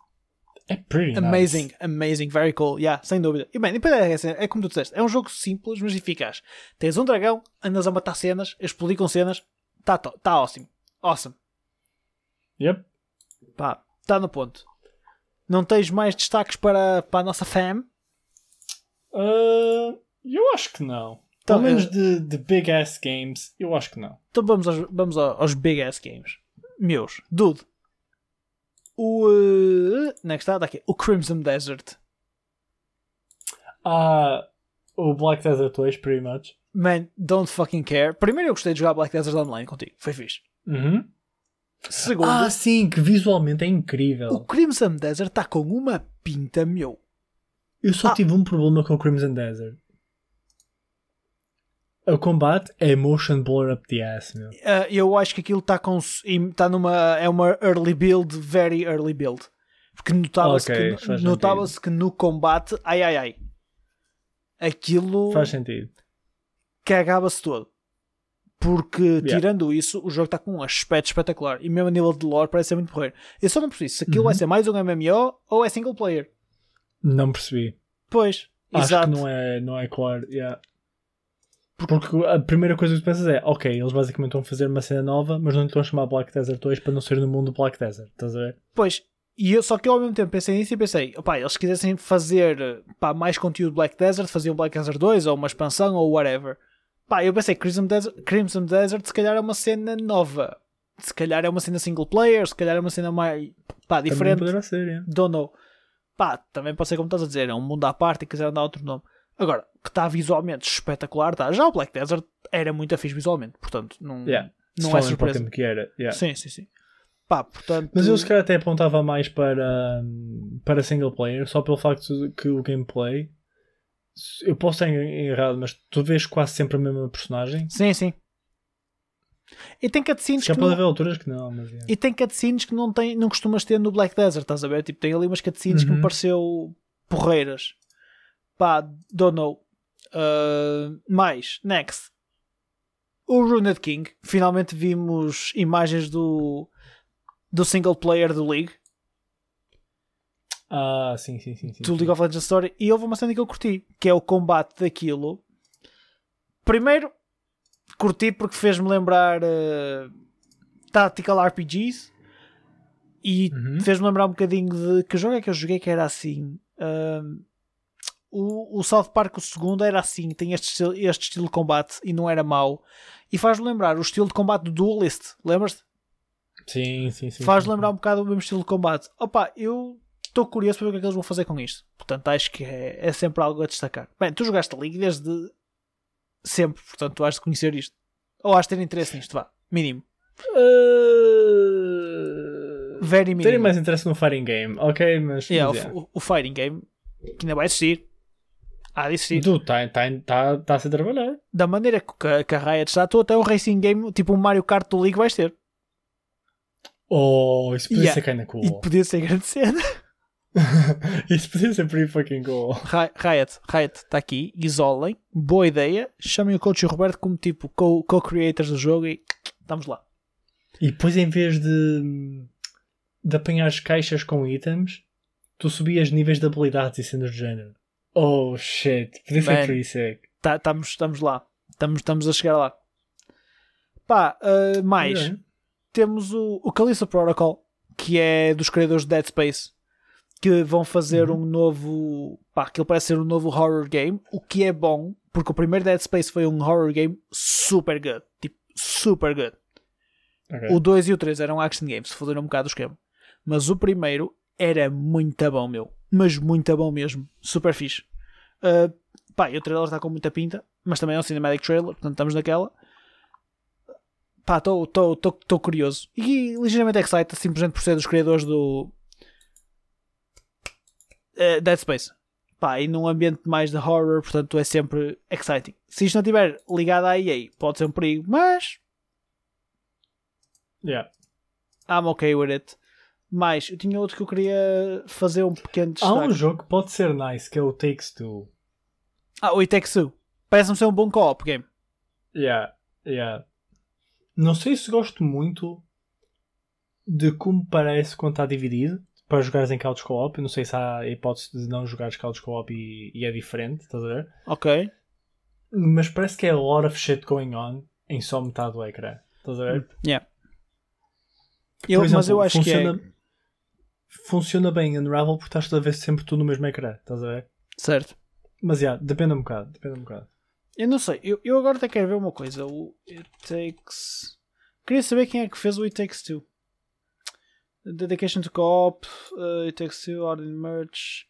é pretty Amazing, nice. amazing, very cool. Yeah, sem dúvida. E bem, depois é, assim, é como tu disseste, é um jogo simples, mas eficaz. Tens um dragão, andas a matar cenas, explodir com cenas, está tá tá awesome. Awesome. Yep. Pá, está no ponto. Não tens mais destaques para, para a nossa fam? Uh, eu acho que não. Então, Pelo menos eh, de, de big ass games, eu acho que não. Então vamos aos, vamos ao- aos big ass games. Meus, dude. O. Uh, next está aqui. O Crimson Desert. Ah, o Black Desert 2, pretty much. Man, don't fucking care. Primeiro eu gostei de jogar Black Desert Online contigo. Foi fixe. Uhum. Segundo, Ah, sim, que visualmente é o incrível. Crimson Desert está com uma pinta, meu. Eu só Ah. tive um problema com o Crimson Desert. O combate é motion blur up the ass, meu. Uh, eu acho que aquilo está com. Está numa. É uma early build, very early build. Porque notava-se Ok, que, notava que no combate. Ai ai ai. Aquilo. Faz sentido. cagava-se todo. Porque, Yeah. tirando isso, o jogo está com um aspecto espetacular. E mesmo a nível de lore parece ser muito porreiro. Eu só não preciso se aquilo Uhum. vai ser mais um MMO ou é single player. Não percebi. Pois, Acho exato. que não é, não é claro. yeah. Porque a primeira coisa que tu pensas é, ok, eles basicamente vão fazer uma cena nova, mas não lhe estão a chamar Black Desert 2 para não ser no mundo do Black Desert. Estás a ver? Pois, e eu, só que eu ao mesmo tempo pensei nisso e pensei, opá, eles quisessem fazer pá, mais conteúdo Black Desert, faziam Black Desert 2 ou uma expansão ou whatever. Pá, eu pensei Crimson Desert, Crimson Desert se calhar é uma cena nova. Se calhar é uma cena single player, se calhar é uma cena mais pá, Também diferente. poderá ser, yeah. don't know. Pá, também pode ser como estás a dizer, é um mundo à parte e quiser dar outro nome. Agora, que está visualmente espetacular, está. Já o Black Desert era muito fixe visualmente, portanto, não, Yeah. não é falamos para o surpresa. que era. yeah. Sim, sim, sim. Pá, portanto. Mas eu se calhar até apontava mais para, para single player, só pelo facto que o gameplay. Eu posso estar errado, mas tu vês quase sempre a mesma personagem. Sim, sim. E tem cutscenes Já que pode não... haver alturas que não, mas. yeah. E tem cutscenes que não, tem, não costumas ter no Black Desert, estás a ver? Tipo, tem ali umas cutscenes que me Uhum. pareceu porreiras. Pá, don't know. Uh, mais, next. O Runed King. Finalmente vimos imagens do, do single player do League. Ah, sim, sim, sim. sim, do. League of Legends Story e houve uma cena que eu curti, que é o combate daquilo. Primeiro, curti porque fez-me lembrar uh, Tactical RPGs e Uhum. fez-me lembrar um bocadinho de que jogo é que eu joguei que era assim. Um, o, o South Park, o segundo, era assim, tem este estilo, este estilo de combate e não era mau. E faz-me lembrar o estilo de combate do Duelist, lembras-te? Sim, sim, sim. faz sim, lembrar um bocado o mesmo estilo de combate. Opa, eu estou curioso para ver o que é que eles vão fazer com isto. Portanto, acho que é, é sempre algo a destacar. Bem, tu jogaste a League desde sempre, portanto, tu has de conhecer isto. Ou has de ter interesse nisto, vá. Mínimo. Uh... Very mínimo. Terem mais interesse no fighting game, ok, mas. Yeah, mas o, é. o- o fighting game, que ainda vai existir. Há de existir. Tu está tá, tá, tá a ser trabalhado. Da maneira que, a- que a Riot está, tu até um racing game, tipo um Mario Kart do League, vais ter. Oh, isso podia Yeah. ser kinda E cool. podia ser grande cena. isso *laughs* podia ser pretty fucking cool. Ri- Riot, Riot está aqui, isolem, boa ideia, chamem o coach e o Roberto como tipo co- co-creators do jogo e estamos lá. E depois, em vez de, de apanhar as caixas com itens, tu subias níveis de habilidades e cenas do género. Oh shit, podia ser Man. pretty sick. Tá- Estamos estamos lá, estamos, estamos a chegar lá. Pá, uh, mais, Ok. temos o, o Callisto Protocol, que é dos criadores de Dead Space, que vão fazer Uhum. um novo. Pá, aquilo parece ser um novo horror game, o que é bom, porque o primeiro Dead Space foi um horror game super good. Tipo, super good. Ok. O 2 e o 3 eram action games, foderam um bocado o esquema. Mas o primeiro era muito bom, meu. Mas muito bom mesmo. Super fixe. Uh, pá, e o trailer está com muita pinta, mas também é um cinematic trailer, portanto estamos naquela. Pá, estou curioso. E ligeiramente excited, simplesmente por ser dos criadores do uh, Dead Space. Pá, e num ambiente mais de horror, portanto é sempre exciting. Se isto não estiver ligado à EA, pode ser um perigo, mas Yeah. I'm okay with it. Mas eu tinha outro que eu queria fazer um pequeno Há um destaque. jogo que pode ser nice, que é o Takes Two. Ah, o It Takes Two. Parece-me ser um bom co-op game. Yeah, yeah. Não sei se gosto muito de como parece quando está dividido para jogares em couch co-op. Não sei se há a hipótese de não jogares couch co-op e, e é diferente, estás a ver? Ok. Mas parece que é a lot of shit going on em só metade do ecrã. Estás a ver? Yeah. Eu, exemplo, mas eu acho funciona, que é. Funciona bem Unravel porque estás a ver sempre tudo no mesmo ecrã, estás a ver? Certo. Mas yeah, depende um bocado, depende um bocado. Eu não sei. Eu, eu agora até quero ver uma coisa. O It Takes. Queria saber quem é que fez o It Takes Two. Dedication to Co-op. Uh, It Takes Two. Ordinary Merch.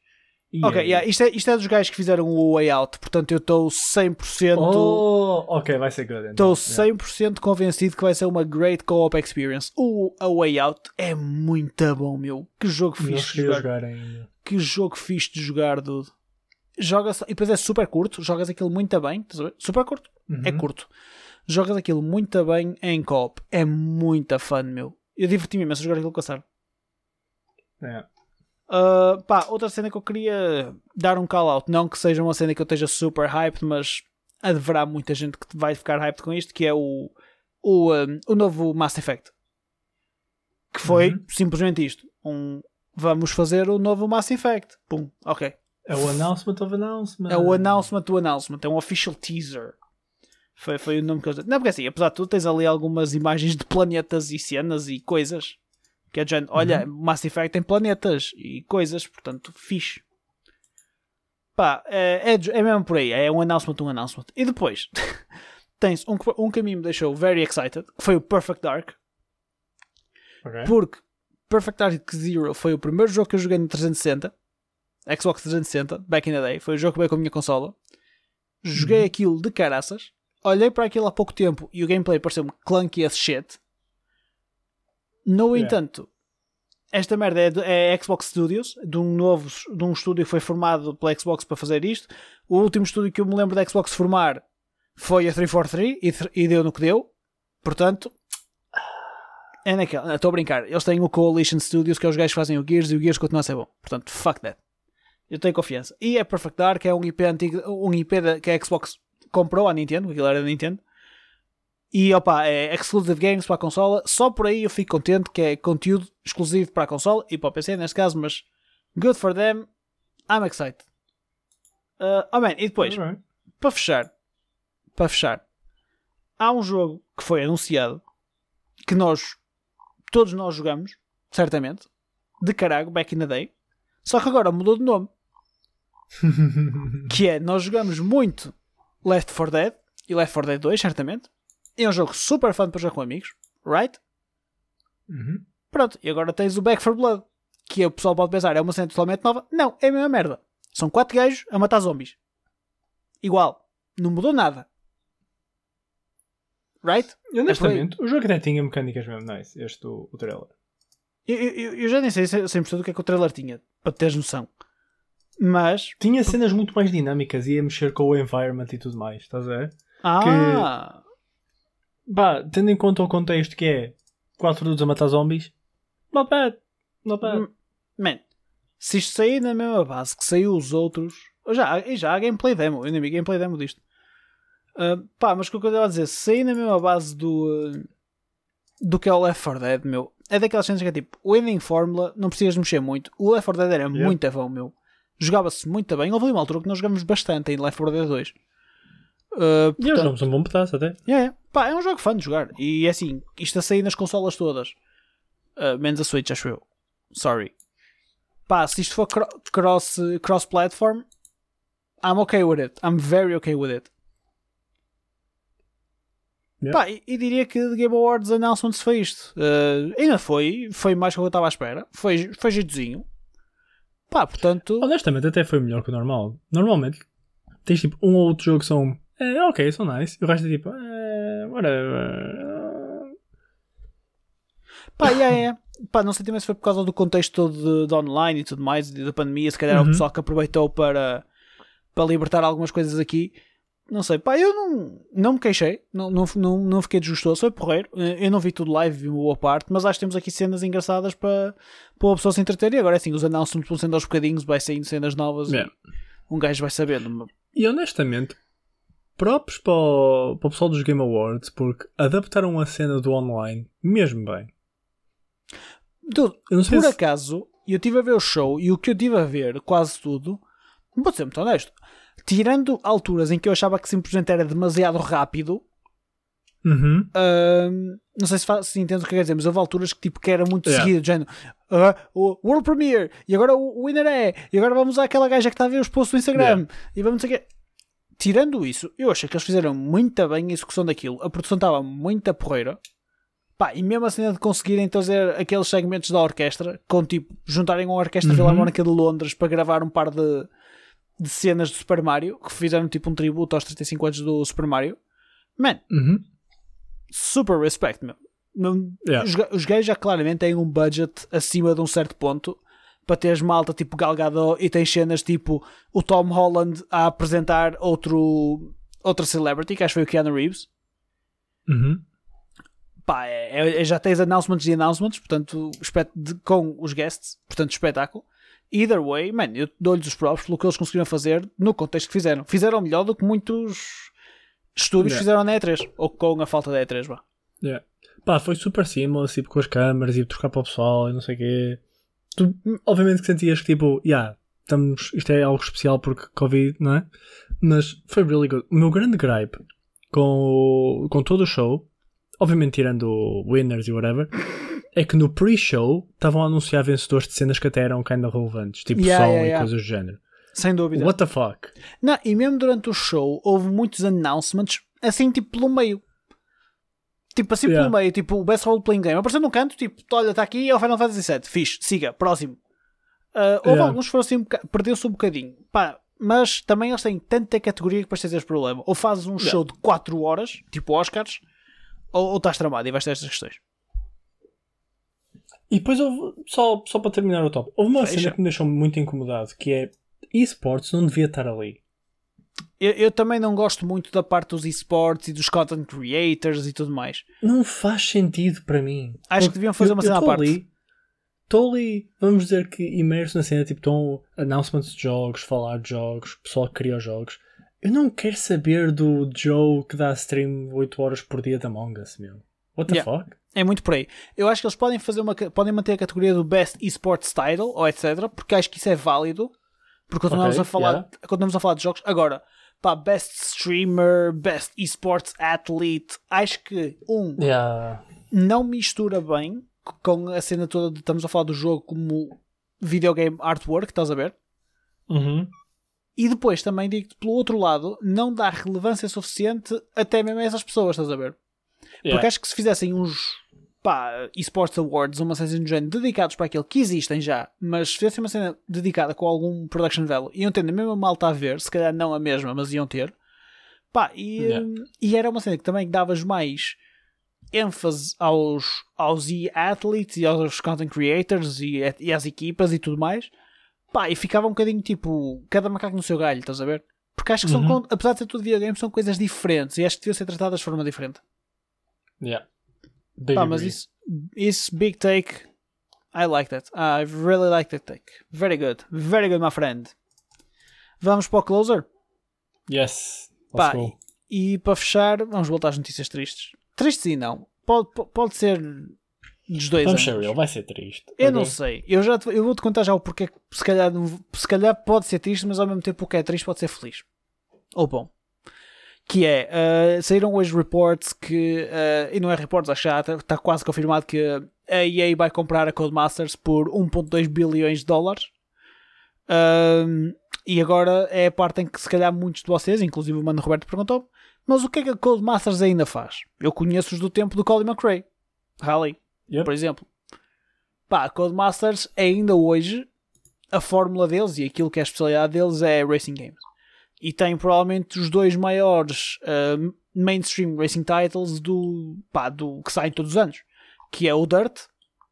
E Ok, yeah, isto, é, isto é dos gajos que fizeram o Way Out. Portanto, eu estou 100%. Oh, ok, vai ser good. Estou Então. Yeah. 100% convencido que vai ser uma great co-op experience. O A Way Out é muito bom, meu. Que jogo fixe de jogar. jogar ainda. Que jogo fixe de jogar, dude. Joga e depois é super curto. Jogas aquilo muito bem. Super curto. É Uhum. curto. Jogas aquilo muito bem em co-op. É muita fun, meu. Eu diverti-me imenso a jogar aquilo com a Sara. Yeah. Uh, pá, outra cena que eu queria dar um call out, não que seja uma cena que eu esteja super hyped, mas haverá muita gente que vai ficar hyped com isto, que é o, o, um, o novo Mass Effect. Que foi Uhum. simplesmente isto. Um, vamos fazer o novo Mass Effect. Pum, ok. É o announcement of announcement. É o announcement do announcement, é um official teaser. Foi, foi o nome que eu Não, porque assim, apesar de tudo, tens ali algumas imagens de planetas e cenas e coisas. Que é de género, olha, Mass Effect tem planetas e coisas, portanto, fixe. Pá, é, é, é mesmo por aí, é um announcement, um announcement. E depois, *laughs* tens um, um que a mim me deixou very excited, que foi o Perfect Dark. Ok. Porque Perfect Dark Zero foi o primeiro jogo que eu joguei no 360, Xbox 360, back in the day. Foi o jogo que veio com a minha consola. Joguei Uhum. aquilo de caraças. Olhei para aquilo há pouco tempo e o gameplay pareceu-me clunky as shit. No Yeah. entanto, esta merda é, de- é Xbox Studios, de um novo de um estúdio que foi formado pela Xbox para fazer isto. O último estúdio que eu me lembro da Xbox formar foi a 343 e, e deu no que deu. Portanto, é naquela. Estou a brincar. Eles têm o Coalition Studios, que é os gajos que fazem o Gears e o Gears continua a ser bom. Portanto, fuck that. Eu tenho confiança. E é Perfect Dark, é um IP antigo, um IP da- que a Xbox comprou à Nintendo, aquilo era da Nintendo. E opa, é exclusive games para a consola. Só por aí eu fico contente que é conteúdo exclusivo para a consola e para o PC neste caso, mas Good for them. I'm excited. Uh, oh man, e depois, Alright. para fechar, para fechar, há um jogo que foi anunciado que nós, todos nós jogamos, certamente, de carago, back in the day, só que agora mudou de nome. *laughs* que é, nós jogamos muito Left 4 Dead e Left 4 Dead 2, certamente. É um jogo super fun para jogar com amigos, right? Uhum. Pronto, e agora tens o Back 4 Blood, que o pessoal pode pensar, é uma cena totalmente nova. Não, é a mesma merda. São quatro gajos a matar zombies. Igual. Não mudou nada. Right? E, Honestamente, o jogo até tinha mecânicas mesmo nice, este o, o trailer. Eu, eu, eu já nem sei 100% do que é que o trailer tinha, para teres noção. Mas. Tinha cenas muito mais dinâmicas, ia mexer com o environment e tudo mais, estás a ver? Ah! Pá, tendo em conta o contexto que é 4 dudes a matar zombies, not bad, not bad. Hum, Man, se isto sair na mesma base que saiu os outros. Já, e já há gameplay demo, eu nem vi gameplay demo disto. Ah, pá, mas o que eu estava a dizer, se sair na mesma base do. ah, do que é o Left 4 Dead, meu. É daquelas cenas que é tipo, o Ending Fórmula não precisas mexer muito. O Left 4 Dead era Yeah. muito bom, meu. Jogava-se muito bem. Houve ali uma altura que nós jogamos bastante em Left 4 Dead 2. Ah, E eles portanto- jogamos um bom pedaço até. Yeah. Pá, é um jogo fun de jogar. E é assim, isto a sair nas consolas todas. Uh, menos a Switch, acho eu. Sorry. Pá, se isto for cro- cross, cross-platform, I'm okay with it. I'm very okay with it. Yeah. Pá, e, e diria que The Game Awards Announcements foi isto. Uh, ainda foi, foi mais que eu estava à espera. Foi, foi jeitozinho. Pá, portanto. Honestamente, até foi melhor que o normal. Normalmente, tens tipo um ou outro jogo que são. É, ok, são nice. E o resto é tipo. É, whatever. Pá, yeah, yeah. Pá, não sei também se foi por causa do contexto todo de, de online e tudo mais, da pandemia, se calhar é o Uhum. pessoal que aproveitou para, para libertar algumas coisas aqui. Não sei, pá, eu não, não me queixei, não, não, não, não fiquei desgostoso, foi porreiro. Eu não vi tudo live, vi uma boa parte, mas acho que temos aqui cenas engraçadas para, para a pessoa se entreter. E agora é assim, os announcements vão sendo aos bocadinhos, vai saindo cenas novas Yeah. um gajo vai sabendo. E honestamente, próprios para o, para o pessoal dos Game Awards, porque adaptaram a cena do online mesmo bem. Dude, Por se. acaso, eu estive a ver o show e o que eu estive a ver, quase tudo, vou ser muito honesto, tirando alturas em que eu achava que simplesmente era demasiado rápido, Uhum. hum, não sei se, faz, se entendes o que quer dizer, mas houve alturas que, tipo, que era muito Yeah. seguido, género, ah, o World Premiere, e agora o winner é, e agora vamos àquela gaja que está a ver os posts do Instagram, e vamos aqui. Tirando isso, eu achei que eles fizeram muito bem a execução daquilo, a produção estava muito porreira. Pá, e mesmo a cena de conseguirem trazer aqueles segmentos da orquestra, com tipo, juntarem uma orquestra Uhum. filarmónica de Londres para gravar um par de, de cenas do Super Mario, que fizeram tipo um tributo aos 35 anos do Super Mario. Man, Uhum. super respect, meu. Yeah. Os, os gajos já claramente têm um budget acima de um certo ponto para teres malta tipo Galgado e tens cenas tipo o Tom Holland a apresentar outro outra celebrity, que acho que foi o Keanu Reeves. Uhum. Pá, é, é- já tens announcements e announcements, portanto, de- com os guests, portanto, espetáculo. Either way, man, eu dou-lhes os props pelo que eles conseguiram fazer no contexto que fizeram. Fizeram melhor do que muitos estúdios Yeah. fizeram na E3, ou com a falta da E3, vá. Yeah. Pá, foi super seamless, tipo, com as câmaras e trocar para o pessoal e não sei o quê. Tu, obviamente que sentias que, tipo, yeah, estamos, isto é algo especial porque Covid, não é? Mas foi really good. O meu grande gripe com, com todo o show, obviamente tirando winners e whatever, é que no pre-show estavam a anunciar vencedores de cenas que até eram kinda relevantes, tipo Yeah, som yeah, e yeah. coisas do género. Sem dúvida. What the fuck? Não, e mesmo durante o show houve muitos announcements assim, tipo, pelo meio. Tipo, assim Yeah. pelo meio, tipo, o Best Role Playing Game. Apareceu num canto, tipo, olha, está aqui, é o Final Fantasy VII. Fixe, siga, próximo. Ah, houve Yeah. alguns que foram assim, um perdeu-se um bocadinho. Pá, mas também eles têm tanta categoria que depois tens esse problema. Ou fazes um show de 4 horas, tipo Oscars, ou, ou estás tramado e vais ter estas questões. E depois houve, só, só para terminar o top, houve uma Fecha. cena que me deixou muito incomodado, que é esportes não devia estar ali. Eu, eu também não gosto muito da parte dos esportes e dos content creators e tudo mais. Não faz sentido para mim. Acho que deviam fazer uma cena à parte. ali- Estou ali, vamos dizer que imerso na cena, tipo, estão announcements de jogos, falar de jogos, pessoal que cria os jogos. Eu não quero saber do Joe que dá stream 8 horas por dia da Among Us, meu. What the Yeah. fuck? É muito por aí. Eu acho que eles podem fazer uma podem manter a categoria do Best Esports Title ou etc. Porque acho que isso é válido. Porque continuamos, Ok, a, falar, yeah. continuamos a falar de jogos. Agora, pá, Best Streamer, Best Esports Athlete. Acho que, um, Yeah. não mistura bem com a cena toda de estamos a falar do jogo como videogame artwork, estás a ver? Uhum. E depois também digo pelo outro lado, não dá relevância suficiente até mesmo a essas pessoas, estás a ver? Porque Yeah. acho que se fizessem uns pá, esports awards, uma cena do género dedicados para aquilo que existem já, mas se fizessem uma cena dedicada com algum production value, iam ter a mesma malta a ver, se calhar não a mesma, mas iam ter. Pá, e, Yeah. hum, e era uma cena que também davas mais ênfase aos, aos e-athletes e aos content creators e, e às equipas e tudo mais. Pá, e ficava um bocadinho tipo cada macaco no seu galho, estás a ver? Porque acho que são, Uhum. apesar de ser tudo videogame, são coisas diferentes e acho que deviam ser tratadas de forma diferente. Yeah. Big Pá, mas isso, isso big take, I like that. I really like that take. Very good. Very good, my friend. Vamos para o closer? Yes. Pá, go. E para fechar, vamos voltar às notícias tristes. Tristes e não. Pode, po- pode ser dos dois Vamos anos. ser vai ser triste. Eu ok? não sei. Eu, já te- eu vou-te contar já o porquê. que Se calhar, se calhar pode ser triste, mas ao mesmo tempo o que é triste pode ser feliz. Ou bom. Que é, uh, saíram hoje reports que, uh, e não é reports, acho que já está quase confirmado que a EA vai comprar a Codemasters por 1.2 bilhões de dólares. E agora é a parte em que se calhar muitos de vocês, inclusive o Mano Roberto perguntou mas o que é que a Codemasters ainda faz? Eu conheço-os do tempo do Colin McRae. Rally Yep. por exemplo. Pá, a Codemasters ainda hoje a fórmula deles e aquilo que é a especialidade deles é Racing Games. E tem provavelmente os dois maiores ah, mainstream racing titles do, pá, do que saem todos os anos. Que é o Dirt.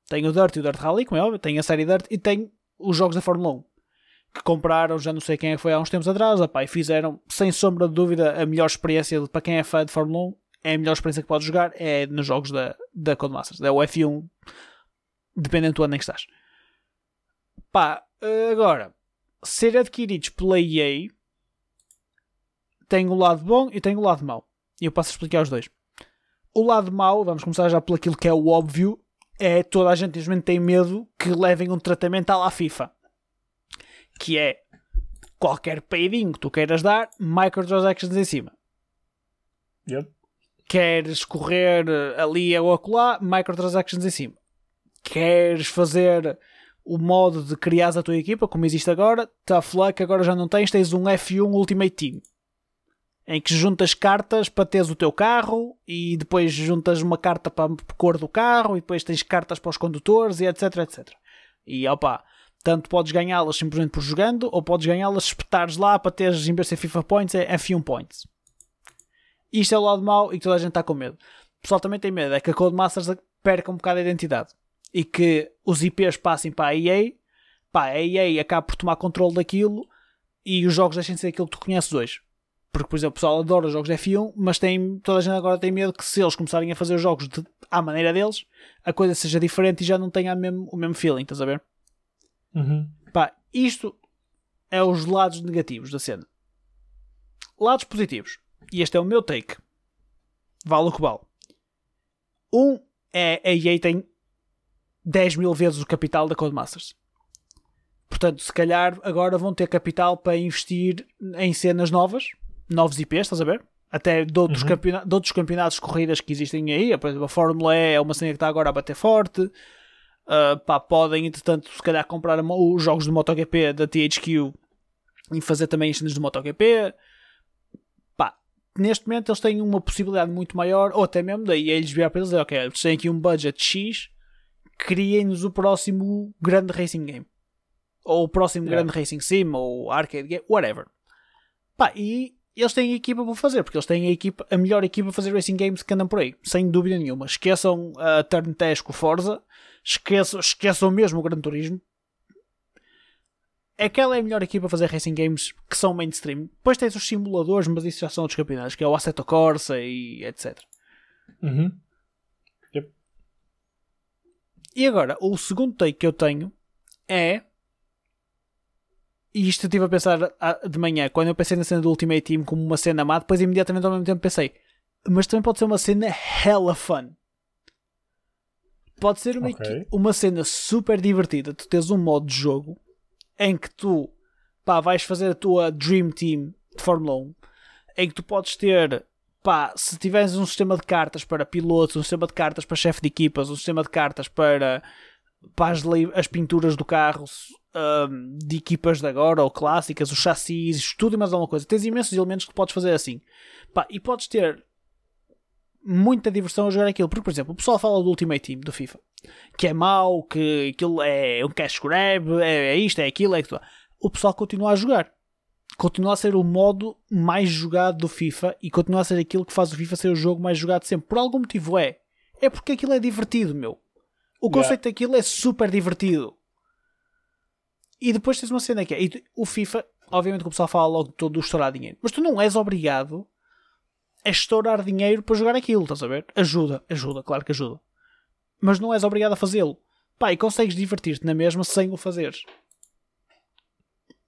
Tem o Dirt e o Dirt Rally, como é óbvio. Tem a série Dirt e tem os jogos da Fórmula 1. Que compraram, já não sei quem é que foi há uns tempos atrás, opá, e fizeram, sem sombra de dúvida, a melhor experiência de- para quem é fã de Fórmula 1. É a melhor experiência que pode jogar é nos jogos da, da Codemasters. O F1 dependendo do ano em que estás. Pá, agora, ser adquiridos pela EA tem o lado bom e tem o lado mau. E eu passo a explicar os dois. O lado mau, vamos começar já por aquilo que é o óbvio, é toda a gente simplesmente tem medo que levem um tratamento à la FIFA. Que é qualquer peidinho que tu queiras dar, microtransactions em cima. Yep. Queres correr ali ou acolá, microtransactions em cima. Queres fazer o modo de criar a tua equipa, como existe agora, tough luck, agora já não tens, tens um F1 Ultimate Team. Em que juntas cartas para teres o teu carro e depois juntas uma carta para a cor do carro e depois tens cartas para os condutores e etc, etc. E opa, tanto podes ganhá-las simplesmente por jogando ou podes ganhá-las espetares lá para teres, em vez de FIFA Points, é F1 Points. Isto é o lado mau e que toda a gente está com medo. O pessoal também tem medo, é que a Codemasters perca um bocado a identidade e que os IPs passem para a EA, pá, a EA acaba por tomar controle daquilo e os jogos deixem de ser aquilo que tu conheces hoje. Porque, por exemplo, o pessoal adora os jogos de F1, mas tem, toda a gente agora tem medo que se eles começarem a fazer os jogos de, à maneira deles, a coisa seja diferente e já não tenha mesmo, o mesmo feeling, estás a ver? Uhum. Pá, isto é os lados negativos da cena. Lados positivos. E este é o meu take. Vale o que vale. Um é a EA tem 10 mil vezes o capital da Codemasters. Portanto, se calhar agora vão ter capital para investir em cenas novas, novos IPs, estás a ver? Até de outros, Uhum. campeona- de outros campeonatos de corridas que existem aí. Por exemplo, a Fórmula E é uma cena que está agora a bater forte. Uh, pá, podem, entretanto, se calhar comprar os jogos do MotoGP da THQ e fazer também as cenas do MotoGP. Pá, neste momento eles têm uma possibilidade muito maior, ou até mesmo daí eles virar para eles dizer, ok, eles têm aqui um budget X, criem-nos o próximo grande racing game. Ou o próximo Yeah. grande racing sim, ou arcade game, whatever. Pá, e eles têm a equipa para fazer, porque eles têm a, equipa, a melhor equipa para fazer racing games que andam por aí, sem dúvida nenhuma. Esqueçam a Turn Test com o Forza, esqueçam, esqueçam mesmo o Gran Turismo. Aquela é a melhor equipa a fazer racing games que são mainstream. Depois tens os simuladores, mas isso já são outros campeonatos, que é o Assetto Corsa e etc. Uhum. E agora, o segundo take que eu tenho é. E isto eu estive a pensar ah, de manhã, quando eu pensei na cena do Ultimate Team como uma cena má, depois imediatamente ao mesmo tempo pensei, mas também pode ser uma cena hella fun. Pode ser uma, Ok. uma cena super divertida. Tu tens um modo de jogo em que tu pá, vais fazer a tua Dream Team de Fórmula 1, em que tu podes ter, pá, se tiveres um sistema de cartas para pilotos, um sistema de cartas para chefe de equipas, um sistema de cartas para, para as, as pinturas do carro hum, de equipas de agora ou clássicas, os chassis, tudo e mais alguma coisa. Tens imensos elementos que podes fazer assim. Pá, e podes ter muita diversão a jogar aquilo. Porque, por exemplo, o pessoal fala do Ultimate Team do FIFA, que é mau, que aquilo é um cash grab, é, é isto, é aquilo, é aquilo. O pessoal continua a jogar. Continua a ser o modo mais jogado do FIFA e continua a ser aquilo que faz o FIFA ser o jogo mais jogado sempre. Por algum motivo é. É porque aquilo é divertido, meu. O Yeah. conceito daquilo é super divertido. E depois tens uma cena que é. e o FIFA, obviamente que o pessoal fala logo todo do estourar dinheiro, mas tu não és obrigado a estourar dinheiro para jogar aquilo, estás a ver? Ajuda, ajuda, claro que ajuda. Mas não és obrigado a fazê-lo. Pá, e consegues divertir-te na mesma sem o fazeres.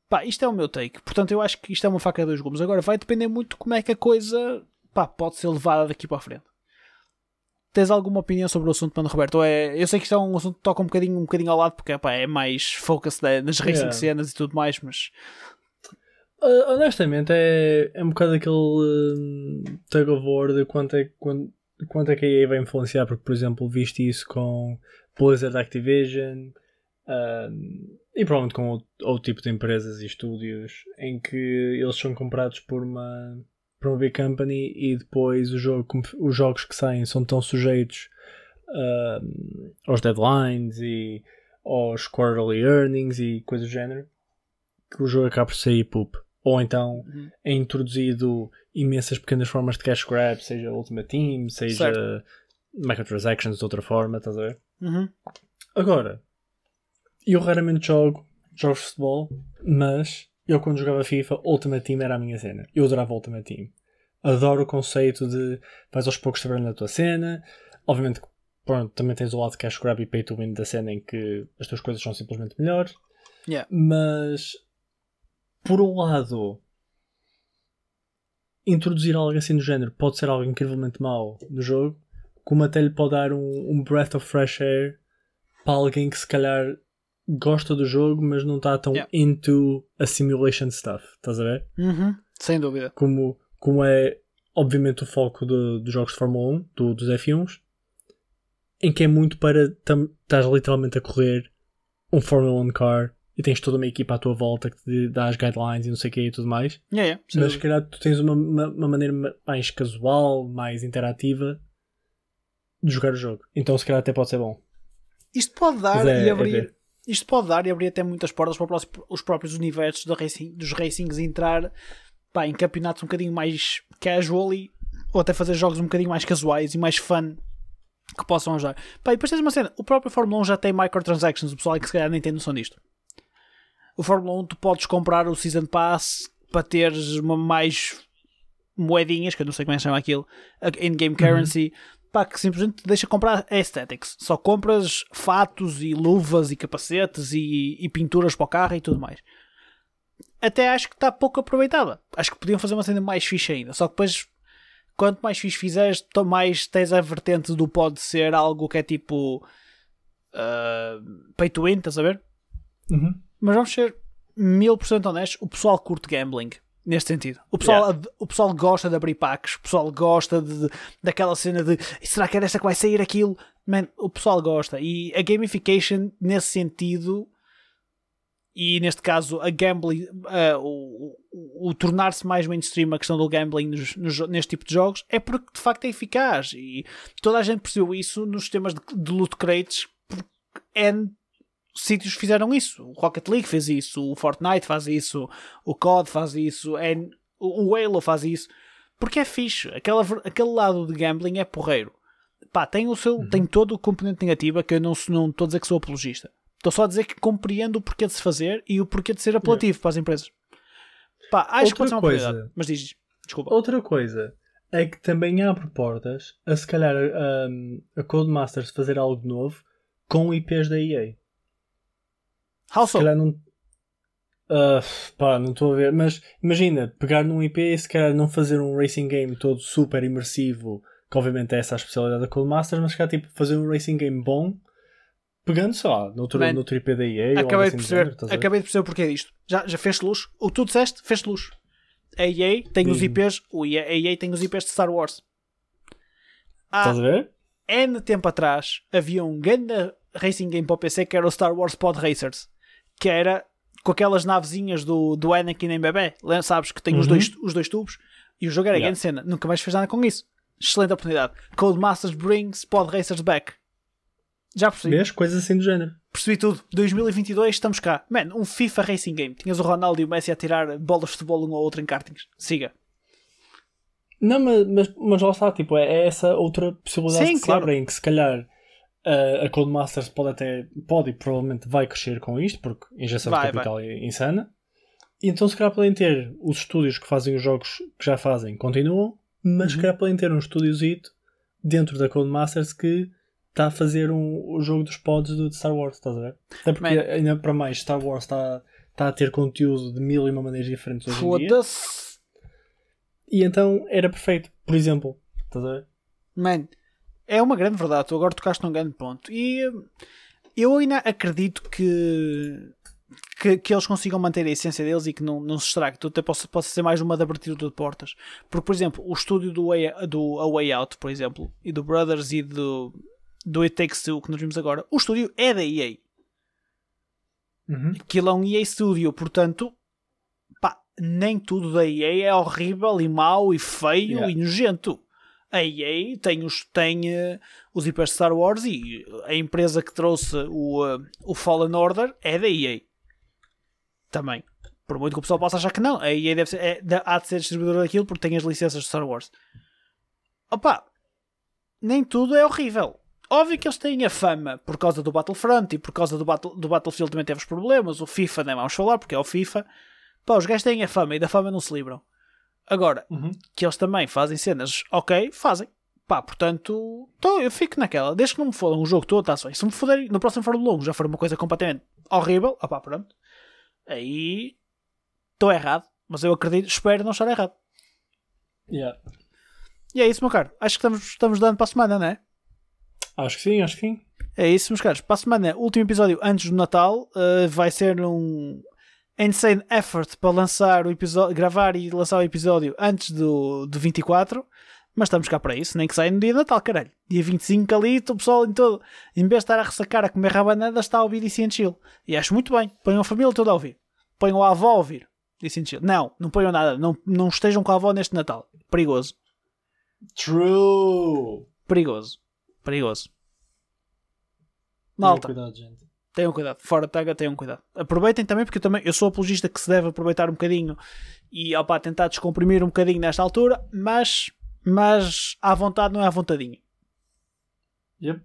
Pá, isto é o meu take. Portanto, eu acho que isto é uma faca de dois gumes. Agora, vai depender muito de como é que a coisa pá, pode ser levada daqui para a frente. Tens alguma opinião sobre o assunto, Mano Roberto? É... Eu sei que isto é um assunto que toca um bocadinho, um bocadinho ao lado, porque pá, é mais focus nas racing Yeah. cenas e tudo mais, mas... Uh, honestamente, é, é um bocado aquele hum, tug of war de quanto é, quanto, quanto é que a EA vai influenciar, porque, por exemplo, viste isso com Blizzard Activision hum, e provavelmente com outro, outro tipo de empresas e estúdios em que eles são comprados por uma, big company e depois o jogo, os jogos que saem são tão sujeitos hum, aos deadlines e aos quarterly earnings e coisas do género que o jogo acaba por sair poop. Ou então Uhum. é introduzido imensas pequenas formas de cash grab, seja Ultimate Team, seja Certo. microtransactions de outra forma, estás a ver? Uhum. Agora, eu raramente jogo jogos de futebol, mas eu quando jogava FIFA, Ultimate Team era a minha cena. Eu adorava Ultimate Team. Adoro o conceito de vais aos poucos trabalhando na tua cena. Obviamente, pronto, também tens o lado cash grab e pay to win da cena em que as tuas coisas são simplesmente melhores. Yeah. Mas, por um lado, introduzir algo assim do género pode ser algo incrivelmente mau no jogo, como até lhe pode dar um, um breath of fresh air para alguém que se calhar gosta do jogo, mas não está tão Yeah. into a simulation stuff. Estás a ver? Uhum. Sem dúvida. Como, como é, obviamente, o foco do- dos jogos de Fórmula 1, do- dos F1s, em que é muito para. Estás literalmente a correr um Fórmula 1 car e tens toda uma equipa à tua volta que te dá as guidelines e não sei o que e tudo mais. Yeah, yeah. Mas se calhar tu tens uma, uma, uma maneira ma- mais casual, mais interativa de jogar o jogo. Então se calhar até pode ser bom. Isto pode dar é- e é abrir. ver. Isto pode dar e abrir até muitas portas para os próprios universos da racing, dos racings entrar pá, em campeonatos um bocadinho mais casual e, ou até fazer jogos um bocadinho mais casuais e mais fun que possam ajudar. Pá, e depois tens uma cena, o próprio Fórmula 1 já tem microtransactions, o pessoal é que se calhar nem tem noção disto. O Fórmula 1 tu podes comprar o Season Pass para teres uma mais moedinhas, que eu não sei como é que chama aquilo, in-game currency, pá, que simplesmente te deixa comprar aesthetics. Só compras fatos e luvas e capacetes e, e pinturas para o carro e tudo mais. Até acho que está pouco aproveitada. Acho que podiam fazer uma cena mais fixe ainda. Só que depois, quanto mais fixe fizeres, to- mais tens a vertente do pode ser algo que é tipo uh, pay to win, estás a ver? Mas vamos ser mil por cento honestos, o pessoal curte gambling. Neste sentido, o pessoal, ad- o pessoal gosta de abrir packs, o pessoal gosta de, de- daquela cena de será que é desta que vai sair aquilo? Man, o pessoal gosta. E a gamification, nesse sentido, e neste caso, a gambling, ah, o, o- o tornar-se mais mainstream a questão do gambling nos- nos neste tipo de jogos é porque de facto é eficaz. E toda a gente percebeu isso nos sistemas de, de loot crates porque N sítios fizeram isso. O Rocket League fez isso, o Fortnite faz isso, o COD faz isso, N- o Halo faz isso. Porque é fixe. Aquela, aquele lado de gambling é porreiro. Pá, tem, o seu, tem todo o componente negativo que eu não estou a dizer que sou apologista. Estou só a dizer que compreendo o porquê de se fazer e o porquê de ser apelativo para as empresas. Pá, acho que pode ser uma Outra coisa. Mas diz, desculpa. Outra coisa é que também abre portas a se calhar um, a Codemasters fazer algo novo com IPs da EA. How Se so? calhar não. Ah, pá, não estou a ver. Mas imagina, pegar num IP e se calhar não fazer um racing game todo super imersivo que obviamente é essa a especialidade da Codemasters, mas cá tipo fazer um racing game bom, pegando, sei lá, noutro, Man, noutro IP da EA Acabei assim de do perceber, género, acabei de perceber o porquê disto. Já, já fez luz? O que tu disseste, fez luz. A EA tem os. IPs, o EA, a EA tem os IPs de Star Wars. Há Estás a ver? N tempo atrás havia um grande racing game para o PC que era o Star Wars Pod Racers, que era com aquelas navezinhas do, do Anakin em bebê, sabes que tem os, Uhum. dois, os dois tubos, e o jogo era Yeah. grande cena. Nunca mais fez nada com isso. Excelente oportunidade. Codemasters brings Pod Racers back. Já percebi. Vês? Coisas assim do género. Percebi tudo. 2022 estamos cá. Man, um FIFA Racing Game. Tinhas o Ronaldo e o Messi a tirar bolas de futebol um ao outro em kartings. Siga. Não, mas, mas, mas lá está, tipo, é, é essa outra possibilidade Sim, que se claro. abre em que se calhar uh, a Codemasters pode até, pode e provavelmente vai crescer com isto, porque injeção de Vai, capital é insana. E então se calhar podem ter os estúdios que fazem os jogos que já fazem, continuam, mas se Uhum. calhar podem ter um estúdiozito dentro da Codemasters que está a fazer um, o jogo dos pods do Star Wars, estás a ver? Até porque Man. ainda para mais Star Wars está, está a ter conteúdo de mil e uma maneiras diferentes hoje em dia. E então era perfeito, por exemplo. Estás a ver? Man, é uma grande verdade. Tu agora tocaste num grande ponto. E hum, eu ainda acredito que, que, que eles consigam manter a essência deles e que não, não se estrague. Tu até possa, possa ser mais uma de abertura de portas. Porque, por exemplo, o estúdio do Way, do A Way Out, por exemplo, e do Brothers e do, do It Takes Two, que nós vimos agora, o estúdio é da EA. Aquilo é um EA Studio, portanto, pá, nem tudo da EA é horrível e mau e feio Yeah. e nojento. A EA tem os, tem, eh, os IPs de Star Wars e a empresa que trouxe o, eh, o Fallen Order é da EA. Também. Por muito que o pessoal possa achar que não, a EA deve ser, é, há de ser distribuidora daquilo porque tem as licenças de Star Wars. Opa, nem tudo é horrível. Óbvio que eles têm a fama por causa do Battlefront e por causa do, Battle, do Battlefield também teve os problemas. O FIFA nem vamos falar porque é o FIFA. Pá, os gajos têm a fama e da fama não se livram. Agora, Uhum. que eles também fazem cenas, ok, fazem. Pá, portanto, tô, eu fico naquela. Desde que não me fodam o jogo todo, está-se bem. Se me foderem no próximo Fórmula 1 já for uma coisa completamente horrível, opá, pronto. Aí estou errado. Mas eu acredito, espero não estar errado. Yeah. E é isso, meu caro. Acho que estamos, estamos dando para a semana, não é? Acho que sim, acho que sim. É isso, meus caros. Para a semana, último episódio antes do Natal. uh, vai ser um insane effort para lançar o episódio, gravar e lançar o episódio antes do, do 24. Mas estamos cá para isso, nem que saia no dia de Natal, caralho. Dia 25 ali, o pessoal em todo, em vez de estar a ressacar a comer rabanada, está a ouvir and Chill. E acho muito bem. Ponham a família toda a ouvir. Ponham a avó a ouvir. And Chill. Não, não ponham nada. Não, não estejam com a avó neste Natal. Perigoso. True! Perigoso. Perigoso. Malta. Cuidado, gente. Tenham cuidado, fora de taga, tenham cuidado. Aproveitem também, porque eu também eu sou apologista que se deve aproveitar um bocadinho e opa, tentar descomprimir um bocadinho nesta altura, mas, mas à vontade não é à vontadinha. Yep.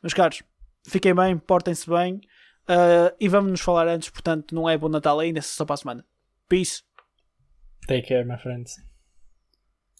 Meus caros, fiquem bem, portem-se bem ah, e vamos nos falar antes, portanto, não é bom Natal ainda, é só para a semana. Peace. Take care, my friends.